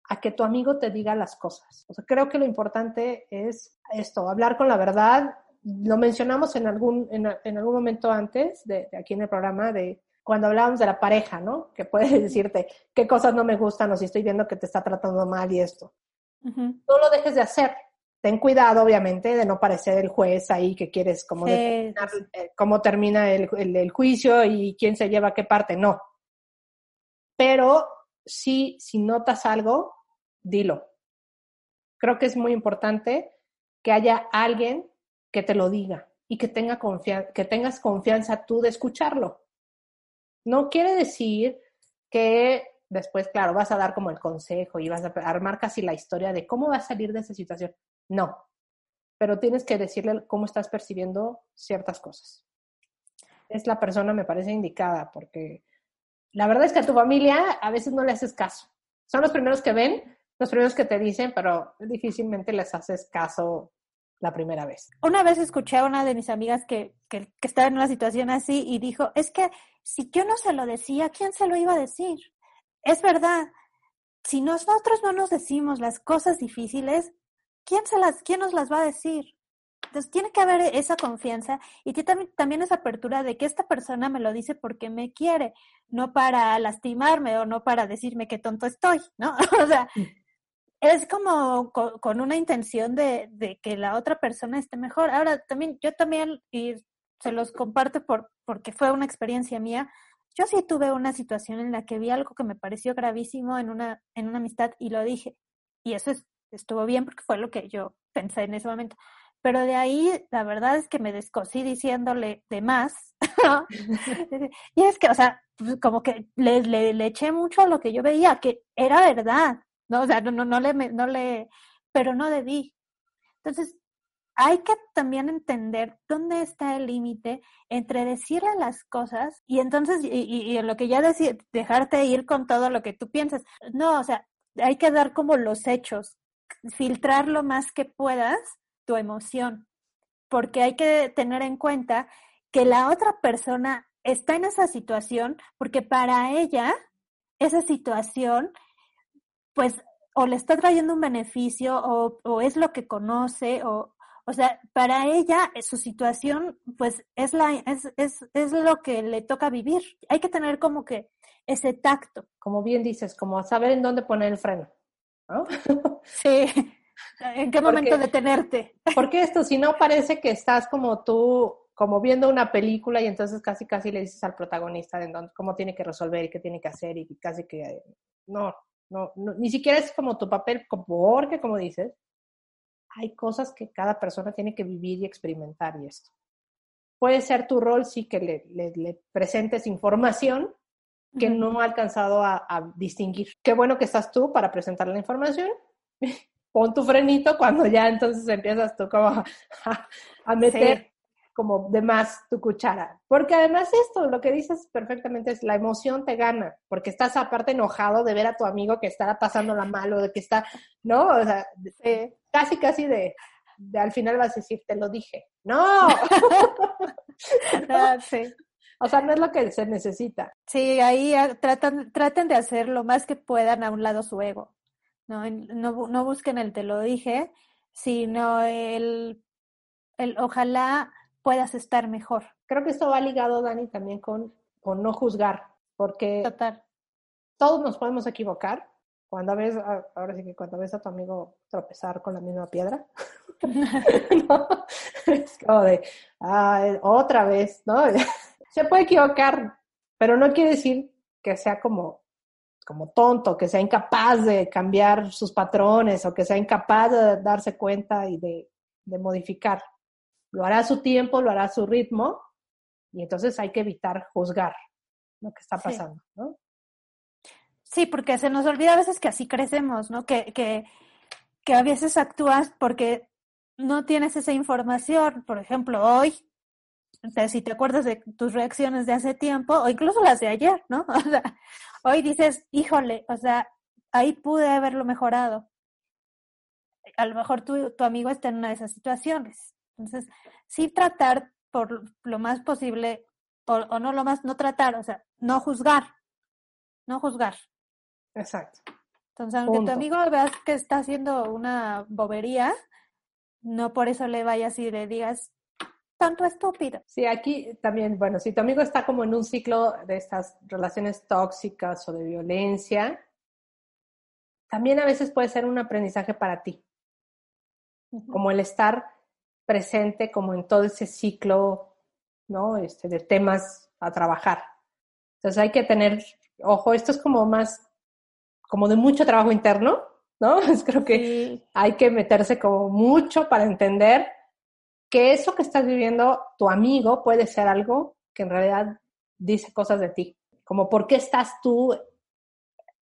a que tu amigo te diga las cosas. O sea, creo que lo importante es esto, hablar con la verdad. Lo mencionamos en algún, en, en algún momento antes de, de, aquí en el programa de cuando hablábamos de la pareja, ¿no? Que puede decirte qué cosas no me gustan o si estoy viendo que te está tratando mal y esto. Uh -huh. No lo dejes de hacer. Ten cuidado, obviamente, de no parecer el juez ahí que quieres como determinar eh, cómo termina el, el, el juicio y quién se lleva qué parte. No. Pero sí, si notas algo, dilo. Creo que es muy importante que haya alguien que te lo diga y que, tenga confianza, que tengas confianza tú de escucharlo. No quiere decir que después, claro, vas a dar como el consejo y vas a armar casi la historia de cómo vas a salir de esa situación. No, pero tienes que decirle cómo estás percibiendo ciertas cosas. Es la persona, me parece, indicada, porque la verdad es que a tu familia a veces no le haces caso. Son los primeros que ven, los primeros que te dicen, pero difícilmente les haces caso la primera vez. Una vez escuché a una de mis amigas que, que, estaba en una situación así y dijo, es que si yo no se lo decía, ¿quién se lo iba a decir? Es verdad, si nosotros no nos decimos las cosas difíciles, ¿quién, se las, quién nos las va a decir? Entonces tiene que haber esa confianza y también, también esa apertura de que esta persona me lo dice porque me quiere, no para lastimarme o no para decirme qué tonto estoy, ¿no? o sea, es como con, con una intención de, de, que la otra persona esté mejor. Ahora, también, yo también, y se los comparto por, porque fue una experiencia mía, yo sí tuve una situación en la que vi algo que me pareció gravísimo en una, en una amistad y lo dije. Y eso es, estuvo bien porque fue lo que yo pensé en ese momento. Pero de ahí, la verdad es que me descosí diciéndole de más. y es que, o sea, pues, como que le, le, le eché mucho a lo que yo veía, que era verdad. ¿no? O sea, no, no, no, le, no le, pero no debí. Entonces, hay que también entender dónde está el límite entre decirle las cosas y entonces, y, y, y lo que ya decir, dejarte ir con todo lo que tú piensas. No, o sea, hay que dar como los hechos, filtrar lo más que puedas tu emoción, porque hay que tener en cuenta que la otra persona está en esa situación porque para ella esa situación pues o le está trayendo un beneficio o, o, es lo que conoce o o sea para ella su situación pues es la es, es, es lo que le toca vivir. Hay que tener como que ese tacto. Como bien dices como saber en dónde poner el freno ¿no? sí en qué momento porque, detenerte porque esto si no parece que estás como tú como viendo una película y entonces casi casi le dices al protagonista de dónde, cómo tiene que resolver y qué tiene que hacer y casi que no, no, no, ni siquiera es como tu papel, porque como dices, hay cosas que cada persona tiene que vivir y experimentar y esto. Puede ser tu rol, sí, que le, le, le presentes información que uh -huh. no ha alcanzado a, a, distinguir. Qué bueno que estás tú para presentar la información. Pon tu frenito cuando ya entonces empiezas tú como a, a meter sí como de más tu cuchara. Porque además esto, lo que dices perfectamente es la emoción te gana, porque estás aparte enojado de ver a tu amigo que está pasándola mal o de que está, ¿no? O sea, eh, casi, casi de, de, al final vas a decir, te lo dije. ¡No! ah, sí. O sea, no es lo que se necesita. Sí, ahí tratan, traten de hacer lo más que puedan a un lado su ego. No, no, no busquen el te lo dije, sino el, el ojalá puedas estar mejor. Creo que esto va ligado, Dani, también con, con no juzgar, porque Total. todos nos podemos equivocar. Cuando ves, ahora sí que cuando ves a tu amigo tropezar con la misma piedra, ¿no? es como de, ah, otra vez, ¿no? Se puede equivocar, pero no quiere decir que sea como, como tonto, que sea incapaz de cambiar sus patrones o que sea incapaz de darse cuenta y de, de modificar lo hará a su tiempo, lo hará a su ritmo, y entonces hay que evitar juzgar lo que está pasando, sí. ¿no? Sí, porque se nos olvida a veces que así crecemos, ¿no? Que, que, que a veces actúas porque no tienes esa información. Por ejemplo, hoy si te acuerdas de tus reacciones de hace tiempo o incluso las de ayer, ¿no? O sea, hoy dices, híjole, o sea, ahí pude haberlo mejorado. A lo mejor tu, tu amigo está en una de esas situaciones. Entonces, sí tratar por lo más posible, o, o no lo más, no tratar, o sea, no juzgar, no juzgar. Exacto. Entonces, aunque Punto. tu amigo veas que está haciendo una bobería, no por eso le vayas y le digas tanto estúpido. Sí, aquí también, bueno, si tu amigo está como en un ciclo de estas relaciones tóxicas o de violencia, también a veces puede ser un aprendizaje para ti, como el estar presente como en todo ese ciclo, ¿no? Este, de temas a trabajar. Entonces hay que tener, ojo, esto es como más, como de mucho trabajo interno, ¿no? Creo que Sí, hay que meterse como mucho para entender que eso que estás viviendo tu amigo puede ser algo que en realidad dice cosas de ti, como por qué estás tú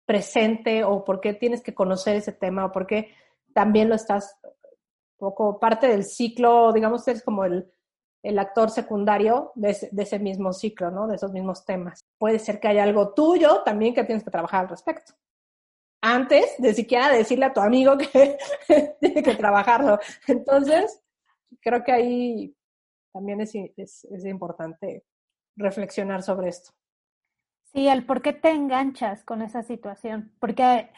presente o por qué tienes que conocer ese tema o por qué también lo estás poco parte del ciclo, digamos, eres como el, el actor secundario de ese, mismo ciclo, ¿no? De esos mismos temas. Puede ser que haya algo tuyo también que tienes que trabajar al respecto antes de siquiera decirle a tu amigo que tiene que trabajarlo. Entonces, creo que ahí también es, es, es, importante reflexionar sobre esto. Sí, el por qué te enganchas con esa situación. Porque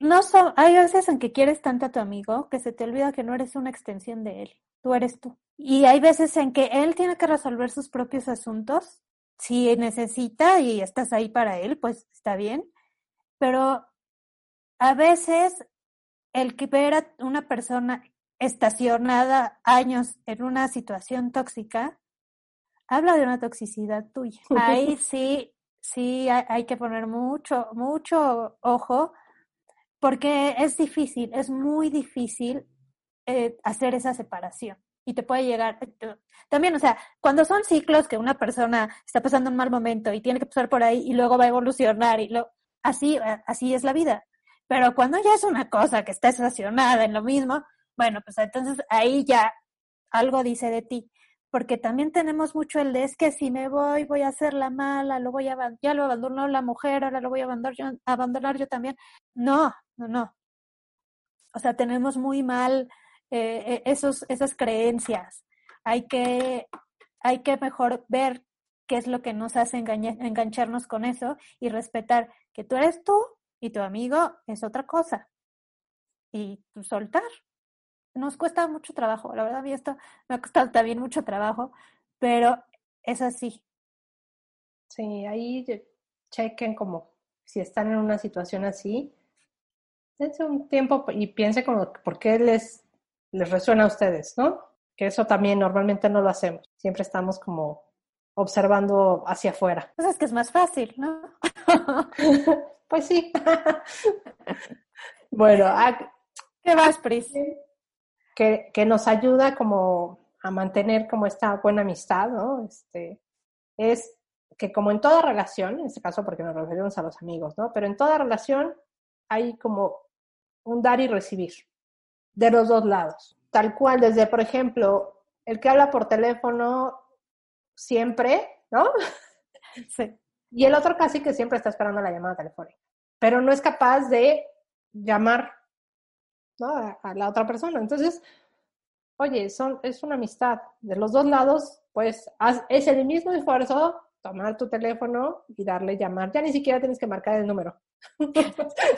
no son, hay veces en que quieres tanto a tu amigo que se te olvida que no eres una extensión de él, tú eres tú. Y hay veces en que él tiene que resolver sus propios asuntos. Si necesita y estás ahí para él, pues está bien pero a veces el que ver a una persona estacionada años en una situación tóxica habla de una toxicidad tuya. Ahí sí, sí hay, que poner mucho, mucho ojo porque es difícil, es muy difícil eh, hacer esa separación y te puede llegar también, o sea, cuando son ciclos que una persona está pasando un mal momento y tiene que pasar por ahí y luego va a evolucionar y lo así, así es la vida. Pero cuando ya es una cosa que está estacionada en lo mismo, bueno, pues entonces ahí ya algo dice de ti. Porque también tenemos mucho el de es que si me voy, voy a hacer la mala, lo voy a ya lo abandonó la mujer, ahora lo voy a abandonar yo, abandonar yo también. No, no, no. O sea, tenemos muy mal eh, esos, esas creencias. Hay que, hay que mejor ver qué es lo que nos hace engancharnos con eso y respetar que tú eres tú y tu amigo es otra cosa. Y soltar. Nos cuesta mucho trabajo, la verdad a mí esto me ha costado también mucho trabajo, pero es así. Sí, ahí chequen como si están en una situación así, dense un tiempo y piense como por qué les, les resuena a ustedes, ¿no? Que eso también normalmente no lo hacemos, siempre estamos como observando hacia afuera. Pues es que es más fácil, ¿no? pues sí. bueno, a, ¿qué vas, Pris? Que, que, nos ayuda como a mantener como esta buena amistad, ¿no? Este, es que como en toda relación, en este caso porque nos referimos a los amigos, ¿no? Pero en toda relación hay como un dar y recibir de los dos lados. Tal cual, desde, por ejemplo, el que habla por teléfono siempre, ¿no? Sí. Y el otro casi que siempre está esperando la llamada telefónica, pero no es capaz de llamar ¿no? a, a, la otra persona. Entonces, oye, son, es una amistad de los dos lados, pues haz, es el mismo esfuerzo tomar tu teléfono y darle llamar. Ya ni siquiera tienes que marcar el número.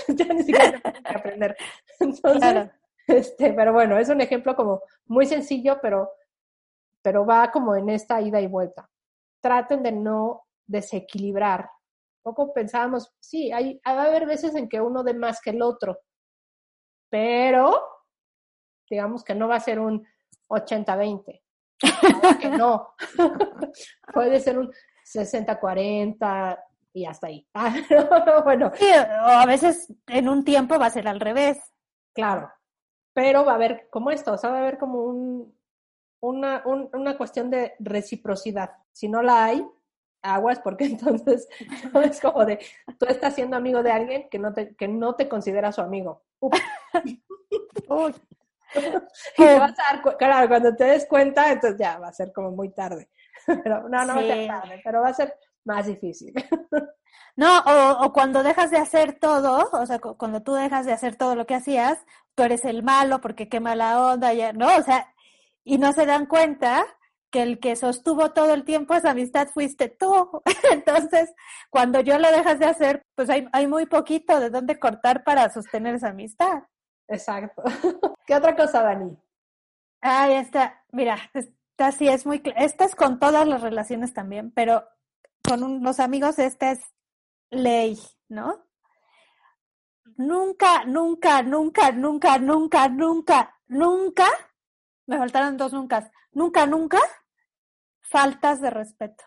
ya ni siquiera tienes que aprender. Entonces, claro. este, pero bueno, es un ejemplo como muy sencillo, pero pero va como en esta ida y vuelta. Traten de no desequilibrar. Poco pensábamos, sí, hay, va a haber veces en que uno dé más que el otro, pero digamos que no va a ser un 80-20. que no. Puede ser un 60-40 y hasta ahí. bueno. Sí, o a veces en un tiempo va a ser al revés. Claro. Pero va a haber como esto, o sea, va a haber como un, una, un, una cuestión de reciprocidad. Si no la hay, aguas, porque entonces no es como de, tú estás siendo amigo de alguien que no te, que no te considera su amigo. Uy. y te vas a dar claro, cuando te des cuenta, entonces ya va a ser como muy tarde. Pero no, no va a ser tarde, pero va a ser más difícil. No, o, o, cuando dejas de hacer todo, o sea, cuando tú dejas de hacer todo lo que hacías, tú eres el malo porque qué mala onda, ya, ¿no? O sea, y no se dan cuenta que el que sostuvo todo el tiempo esa amistad fuiste tú. Entonces, cuando yo lo dejas de hacer, pues hay, hay muy poquito de dónde cortar para sostener esa amistad. Exacto. ¿Qué otra cosa, Dani? Ah, esta, mira, esta sí es muy, esta es con todas las relaciones también, pero con los amigos esta es ley, ¿no? Nunca, nunca, nunca, nunca, nunca, nunca, nunca, me faltaron dos nunca, nunca, nunca, faltas de respeto.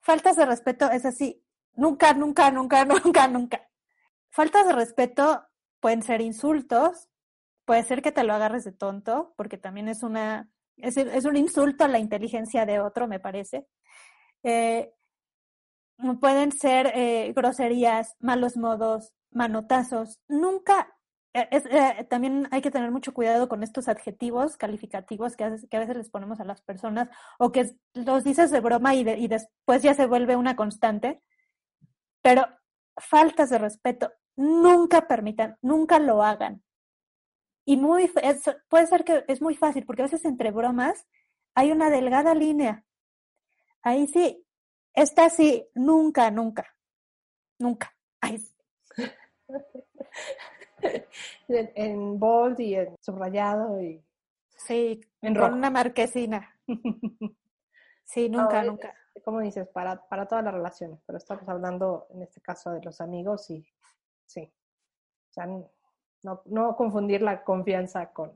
Faltas de respeto es así, nunca, nunca, nunca, nunca, nunca. Faltas de respeto pueden ser insultos, puede ser que te lo agarres de tonto, porque también es una, es, es un insulto a la inteligencia de otro, me parece. Eh, pueden ser eh, groserías, malos modos, manotazos. Nunca, es, eh, también hay que tener mucho cuidado con estos adjetivos calificativos que, a veces les ponemos a las personas o que los dices de broma y, de, y después ya se vuelve una constante. Pero faltas de respeto, nunca permitan, nunca lo hagan. Y muy, es, puede ser que es muy fácil, porque a veces entre bromas hay una delgada línea. Ahí sí, esta sí, nunca, nunca, nunca. Ay. en bold y en subrayado y sí, en con una marquesina. Sí, nunca, nunca. Como dices, para, para todas las relaciones, pero estamos hablando en este caso de los amigos y sí. O sea, no, no confundir la confianza con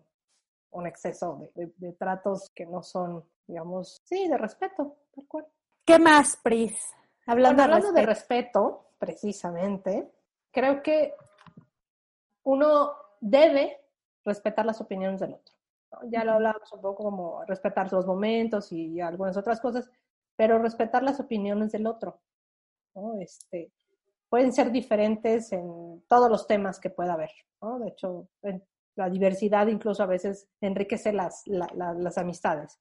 un exceso de, de tratos que no son, digamos, sí, de respeto, tal cual. ¿Qué más, Pris? Hablando, de, respeto. precisamente, creo que uno debe respetar las opiniones del otro. Ya lo hablábamos un poco como respetar sus momentos y algunas otras cosas, pero respetar las opiniones del otro. ¿no? Este, pueden ser diferentes en todos los temas que pueda haber. ¿no? De hecho, la diversidad incluso a veces enriquece las, las amistades.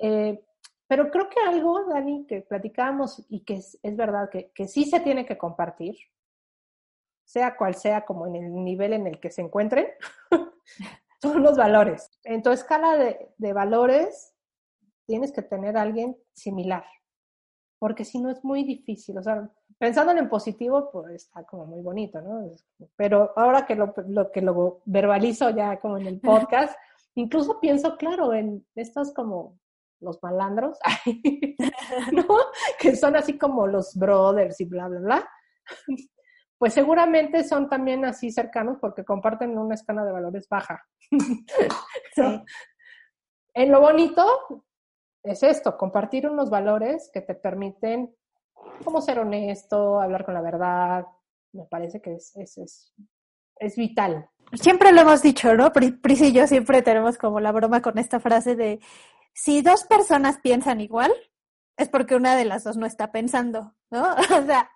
Eh, pero creo que algo, Dani, que platicábamos y que es, verdad, que, que, sí se tiene que compartir, sea cual sea como en el nivel en el que se encuentren, son los valores. En tu escala de, de valores tienes que tener a alguien similar, porque si no es muy difícil. O sea, pensando en positivo, pues está como muy bonito, ¿no? Pero ahora que lo, lo que lo verbalizo ya como en el podcast, incluso pienso, claro, en estos como los malandros, ¿no? que son así como los brothers y bla, bla, bla, pues seguramente son también así cercanos porque comparten una escala de valores baja. En lo bonito es esto, compartir unos valores que te permiten como ser honesto, hablar con la verdad, me parece que es, es, es, es vital. Siempre lo hemos dicho, ¿no? Pris y yo siempre tenemos como la broma con esta frase de si dos personas piensan igual, es porque una de las dos no está pensando, ¿no? O sea,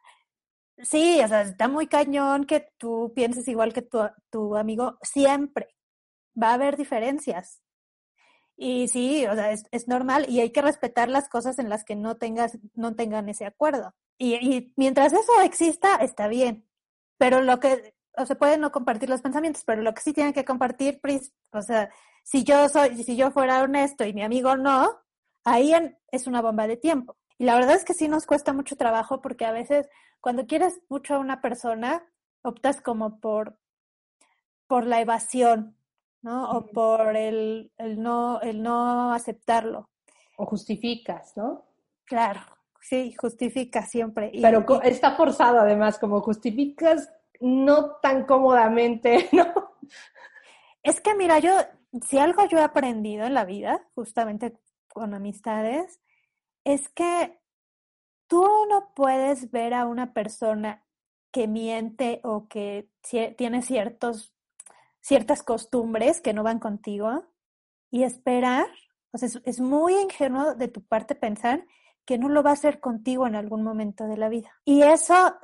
sí, o sea, está muy cañón que tú pienses igual que tu, tu amigo siempre. Va a haber diferencias. Y sí, o sea, es, normal y hay que respetar las cosas en las que no tengas, no tengan ese acuerdo. Y, y mientras eso exista, está bien. Pero lo que, o se puede no compartir los pensamientos, pero lo que sí tienen que compartir, o sea, si yo soy, si yo fuera honesto y mi amigo no, ahí es una bomba de tiempo. Y la verdad es que sí nos cuesta mucho trabajo porque a veces cuando quieres mucho a una persona, optas como por, por la evasión, ¿no? O por el, el, no, el no aceptarlo. O justificas, ¿no? Claro, sí, justifica siempre. Pero está forzado además, como justificas no tan cómodamente, ¿no? Es que mira, yo si algo yo he aprendido en la vida, justamente con amistades, es que tú no puedes ver a una persona que miente o que tiene ciertos, ciertas costumbres que no van contigo y esperar, o sea, es, muy ingenuo de tu parte pensar que no lo va a hacer contigo en algún momento de la vida. Y eso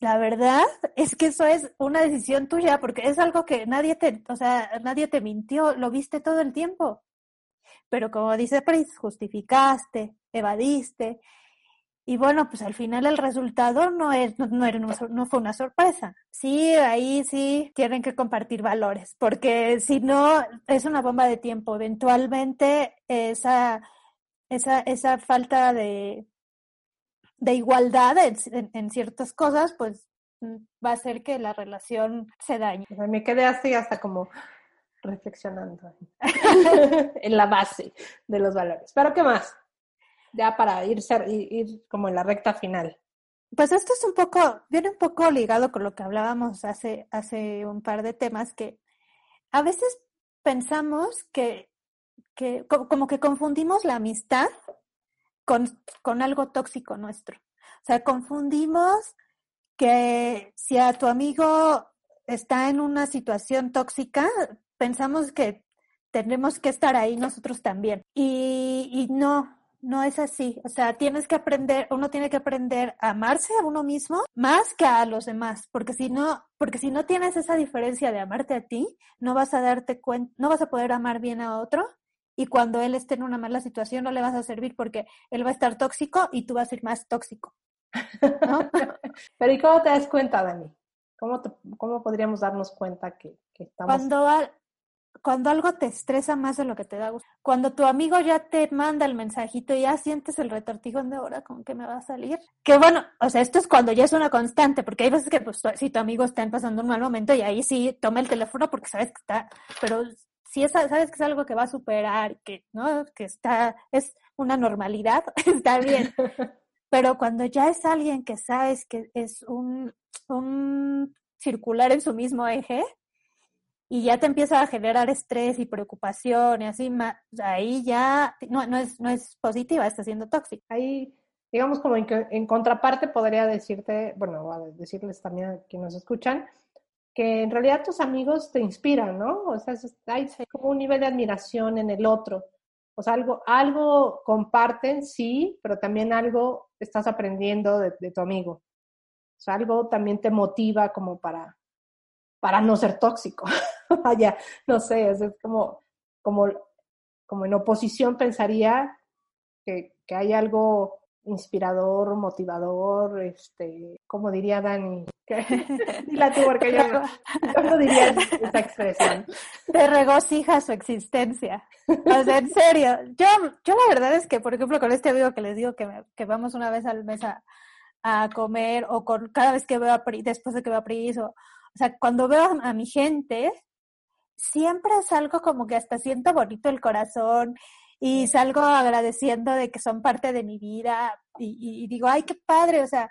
la verdad es que eso es una decisión tuya, porque es algo que nadie te, o sea, nadie te mintió, lo viste todo el tiempo. Pero como dice Pris, justificaste, evadiste, y bueno, pues al final el resultado no es, no, era, no fue una sorpresa. Sí, ahí sí tienen que compartir valores, porque si no es una bomba de tiempo. Eventualmente esa, esa, esa falta de, de igualdad en, ciertas cosas, pues va a hacer que la relación se dañe. me quedé así hasta como reflexionando en la base de los valores. Pero ¿qué más? Ya para ir, ir como en la recta final. Pues esto es un poco, viene un poco ligado con lo que hablábamos hace, hace un par de temas, que a veces pensamos que, que como que confundimos la amistad con, con algo tóxico nuestro. O sea, confundimos que si a tu amigo está en una situación tóxica, pensamos que tenemos que estar ahí nosotros también. Y, y, no, no es así. O sea, tienes que aprender, uno tiene que aprender a amarse a uno mismo más que a los demás, porque si no, porque si no tienes esa diferencia de amarte a ti, no vas a darte cuenta, no vas a poder amar bien a otro y cuando él esté en una mala situación no le vas a servir porque él va a estar tóxico y tú vas a ir más tóxico. Pero ¿y cómo te das cuenta, Dani? ¿Cómo, cómo podríamos darnos cuenta que, estamos... Cuando, cuando algo te estresa más de lo que te da gusto. Cuando tu amigo ya te manda el mensajito y ya sientes el retortijón de ahora con que me va a salir. Que bueno, o sea, esto es cuando ya es una constante, porque hay veces que pues si tu amigo está pasando un mal momento y ahí sí toma el teléfono porque sabes que está, pero si es, sabes que es algo que va a superar, que, ¿no? Que está, es una normalidad, está bien. Pero cuando ya es alguien que sabes que es un, un circular en su mismo eje, y ya te empieza a generar estrés y preocupación y así, ahí ya no, no, es, no es positiva, está siendo tóxica. Ahí, digamos, como en, en contraparte podría decirte, bueno, decirles también a quienes nos escuchan, que en realidad tus amigos te inspiran, ¿no? O sea, hay como un nivel de admiración en el otro. O sea, algo, algo comparten, sí, pero también algo estás aprendiendo de, tu amigo. O sea, algo también te motiva como para, para no ser tóxico. Vaya, no sé, es como, como, como en oposición pensaría que, que hay algo inspirador, motivador, este, como diría Dani, la tú porque yo, no diría esa expresión. Te regocija su existencia. O sea, en serio, yo, yo la verdad es que, por ejemplo, con este amigo que les digo que, que vamos una vez al mes a, comer, o con cada vez que veo a Pri, después de que veo a Pris, o, o sea, cuando veo a mi gente, siempre es algo como que hasta siento bonito el corazón y salgo agradeciendo de que son parte de mi vida y, digo, ay, qué padre, o sea,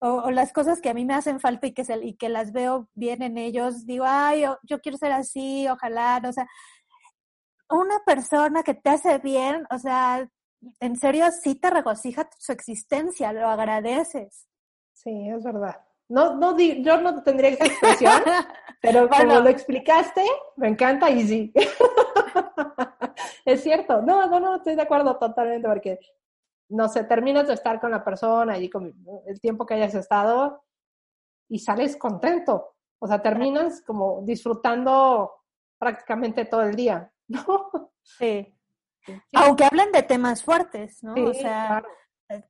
o, las cosas que a mí me hacen falta y que, se, y que las veo bien en ellos, digo, ay, yo, quiero ser así, ojalá, o sea, una persona que te hace bien, o sea, en serio sí te regocija su existencia, lo agradeces. Sí, es verdad. No, no, yo no tendría esa expresión, pero como lo explicaste, me encanta y sí. es cierto. No, no, no, estoy de acuerdo totalmente porque, no sé, terminas de estar con la persona y con el tiempo que hayas estado y sales contento. O sea, terminas como disfrutando prácticamente todo el día, ¿no? Sí. Aunque hablen de temas fuertes, ¿no? o sea,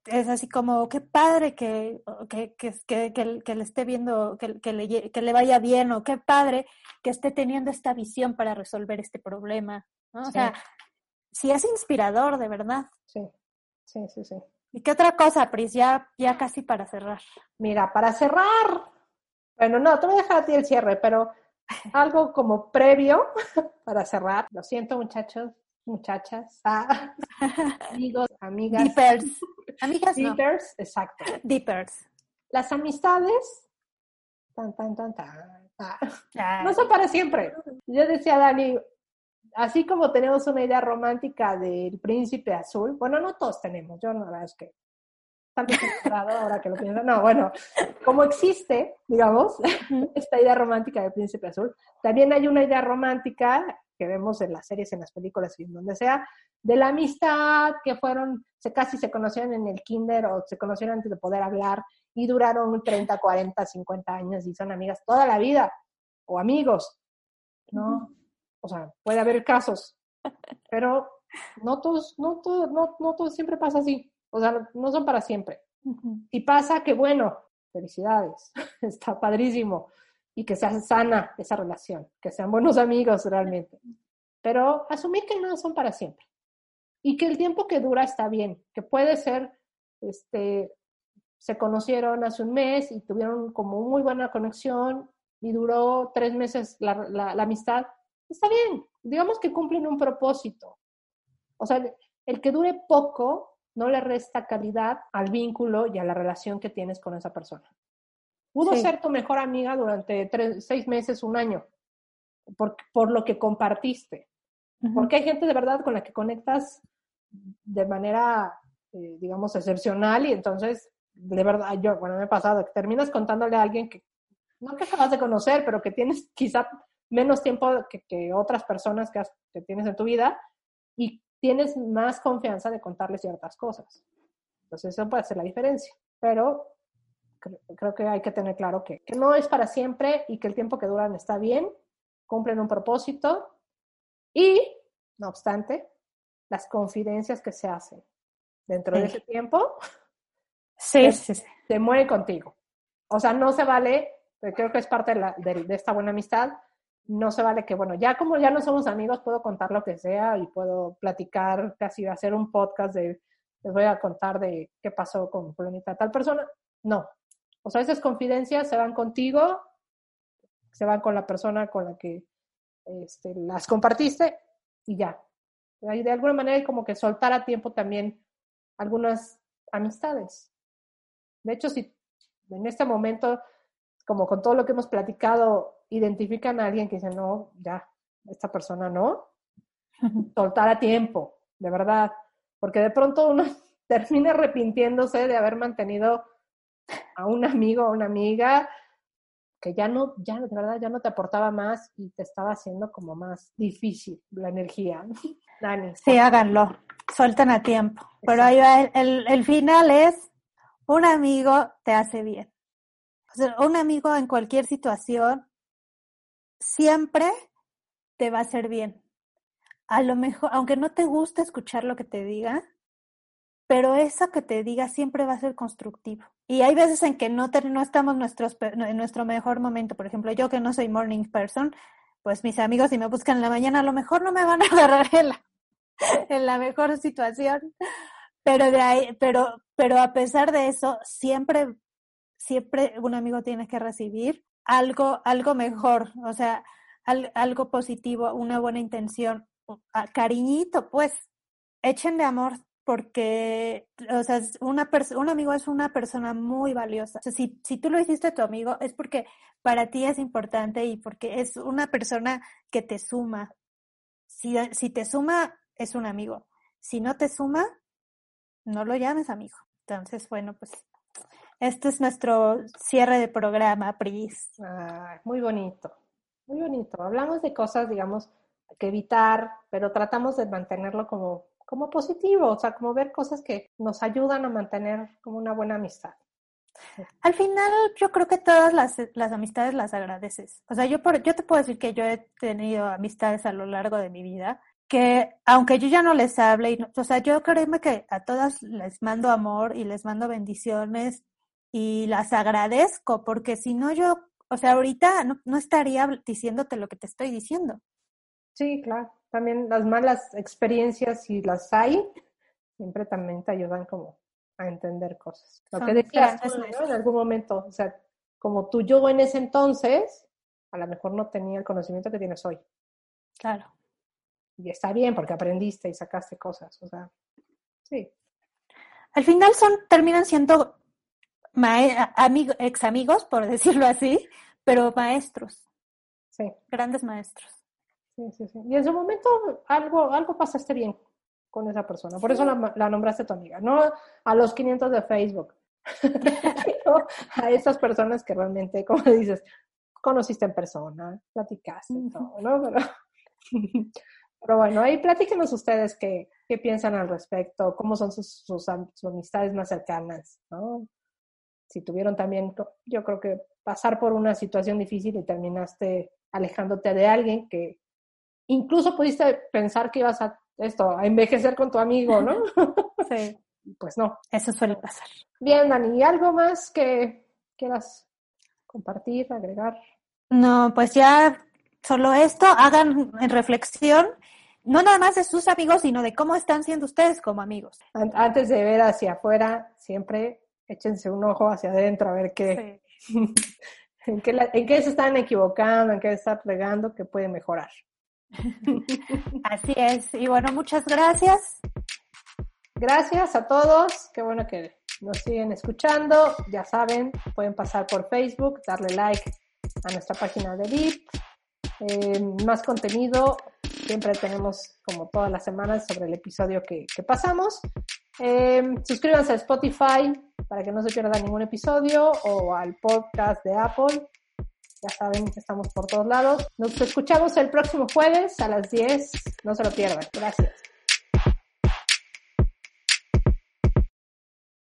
es así como, qué padre que, que, que, que, le esté viendo, que, que, le, que le vaya bien, o qué padre que esté teniendo esta visión para resolver este problema. ¿no? O sea, sí es inspirador, de verdad. Sí, sí, sí, sí. ¿Y qué otra cosa, Pris? Ya, ya casi para cerrar. Mira, para cerrar, bueno, no, te voy a dejar a ti el cierre, pero algo como previo para cerrar. Lo siento, muchachos, muchachas, ah, amigos, amigas. Deepers. Amigas Deepers, exacto. Deepers. Las amistades, tan, tan, tan, tan, ah, no son para siempre. Yo decía Dani, así como tenemos una idea romántica del príncipe azul, bueno, no todos tenemos, yo no, la verdad es que ahora que lo pienso, no, bueno, como existe, digamos, esta idea romántica del príncipe azul, también hay una idea romántica que vemos en las series, en las películas y en donde sea, de la amistad que fueron, se casi se conocieron en el kinder o se conocieron antes de poder hablar y duraron 30, 40, 50 años y son amigas toda la vida o amigos, ¿no? O sea, puede haber casos, pero no todos, no todo, no, no todo siempre pasa así, o sea, no son para siempre. Y pasa que, bueno, felicidades, está padrísimo y que sea sana esa relación, que sean buenos amigos realmente. Pero asumir que no son para siempre y que el tiempo que dura está bien, que puede ser, este, se conocieron hace un mes y tuvieron como muy buena conexión y duró tres meses la, la, amistad, está bien, digamos que cumplen un propósito. O sea, el que dure poco no le resta calidad al vínculo y a la relación que tienes con esa persona. Pudo ser tu mejor amiga durante tres, seis meses, un año, por, por lo que compartiste. Porque hay gente de verdad con la que conectas de manera, eh, digamos, excepcional y entonces, de verdad, yo, bueno, me ha pasado que terminas contándole a alguien que no que acabas de conocer, pero que tienes quizá menos tiempo que, que otras personas que, que tienes en tu vida y tienes más confianza de contarles ciertas cosas. Entonces, eso puede ser la diferencia. Pero creo, que hay que tener claro que, que, no es para siempre y que el tiempo que duran está bien, cumplen un propósito y, no obstante, las confidencias que se hacen dentro de ese tiempo sí, se, se muere contigo. O sea, no se vale, creo que es parte de, la, de, de esta buena amistad, no se vale que, bueno, ya como ya no somos amigos, puedo contar lo que sea y puedo platicar, casi hacer un podcast de, les voy a contar de qué pasó con fulanita tal persona. No, o sea, esas confidencias se van contigo, se van con la persona con la que este, las compartiste y ya. Y de alguna manera como que soltar a tiempo también algunas amistades. De hecho, si en este momento, como con todo lo que hemos platicado, identifican a alguien que dice, no, ya, esta persona no, soltar a tiempo, de verdad. Porque de pronto uno termina arrepintiéndose de haber mantenido a un amigo o una amiga que ya no, ya de verdad ya no te aportaba más y te estaba haciendo como más difícil la energía. Dani. Sí, háganlo, suelten a tiempo. Pero ahí va, el, el, final es, un amigo te hace bien. O sea, un amigo en cualquier situación siempre te va a hacer bien. A lo mejor, aunque no te guste escuchar lo que te diga, pero eso que te diga siempre va a ser constructivo. Y hay veces en que no, te, no estamos nuestros, en nuestro mejor momento. Por ejemplo, yo que no soy morning person, pues mis amigos si me buscan en la mañana a lo mejor no me van a agarrar en la, en la mejor situación. Pero de ahí, pero, pero a pesar de eso, siempre, siempre un amigo tiene que recibir algo, algo mejor, o sea, algo positivo, una buena intención, cariñito, pues, échenle amor porque, o sea, una un amigo es una persona muy valiosa. O sea, si, si tú lo hiciste a tu amigo, es porque para ti es importante y porque es una persona que te suma. Si, te suma, es un amigo. Si no te suma, no lo llames amigo. Entonces, bueno, pues este es nuestro cierre de programa, Pris. Ah, muy bonito, muy bonito. Hablamos de cosas, digamos, que evitar, pero tratamos de mantenerlo como como positivo, o sea, como ver cosas que nos ayudan a mantener como una buena amistad. Al final, yo creo que todas las, las amistades las agradeces. O sea, yo, por, yo te puedo decir que yo he tenido amistades a lo largo de mi vida que, aunque yo ya no les hable, y o sea, yo créeme que a todas les mando amor y les mando bendiciones y las agradezco, porque si no yo, o sea, ahorita no, no estaría diciéndote lo que te estoy diciendo. Sí, claro también las malas experiencias, si las hay, siempre también te ayudan como a entender cosas. Lo que decías en algún momento, o sea, como tú yo en ese entonces, a lo mejor no tenía el conocimiento que tienes hoy. Claro. Y está bien porque aprendiste y sacaste cosas, o sea, sí. Al final son, terminan siendo amigo, ex amigos, por decirlo así, pero maestros. Sí. Grandes maestros. Y en su momento algo, algo pasaste bien con esa persona. Por eso la, nombraste tu amiga, no a los 500 de Facebook, a esas personas que realmente, como dices, conociste en persona, platicaste, todo, ¿no? Pero bueno, ahí platíquenos ustedes qué, qué piensan al respecto, cómo son sus, sus, amistades más cercanas, ¿no? Si tuvieron también, yo creo que pasar por una situación difícil y terminaste alejándote de alguien que incluso pudiste pensar que ibas a esto, a envejecer con tu amigo, ¿no? Sí. Pues no. Eso suele pasar. Bien, Dani, ¿y algo más que quieras compartir, agregar? No, pues ya solo esto, hagan en reflexión, no nada más de sus amigos, sino de cómo están siendo ustedes como amigos. Antes de ver hacia afuera, siempre échense un ojo hacia adentro a ver qué, en, qué en qué se están equivocando, en qué están regando, que puede mejorar. Así es. Y bueno, muchas gracias. Gracias a todos. Qué bueno que nos siguen escuchando. Ya saben, pueden pasar por Facebook, darle like a nuestra página de VIP. Eh, más contenido siempre tenemos como todas las semanas sobre el episodio que, pasamos. Eh, suscríbanse a Spotify para que no se pierda ningún episodio o al podcast de Apple. Ya saben que estamos por todos lados. Nos escuchamos el próximo jueves a las 10. No se lo pierdan. Gracias.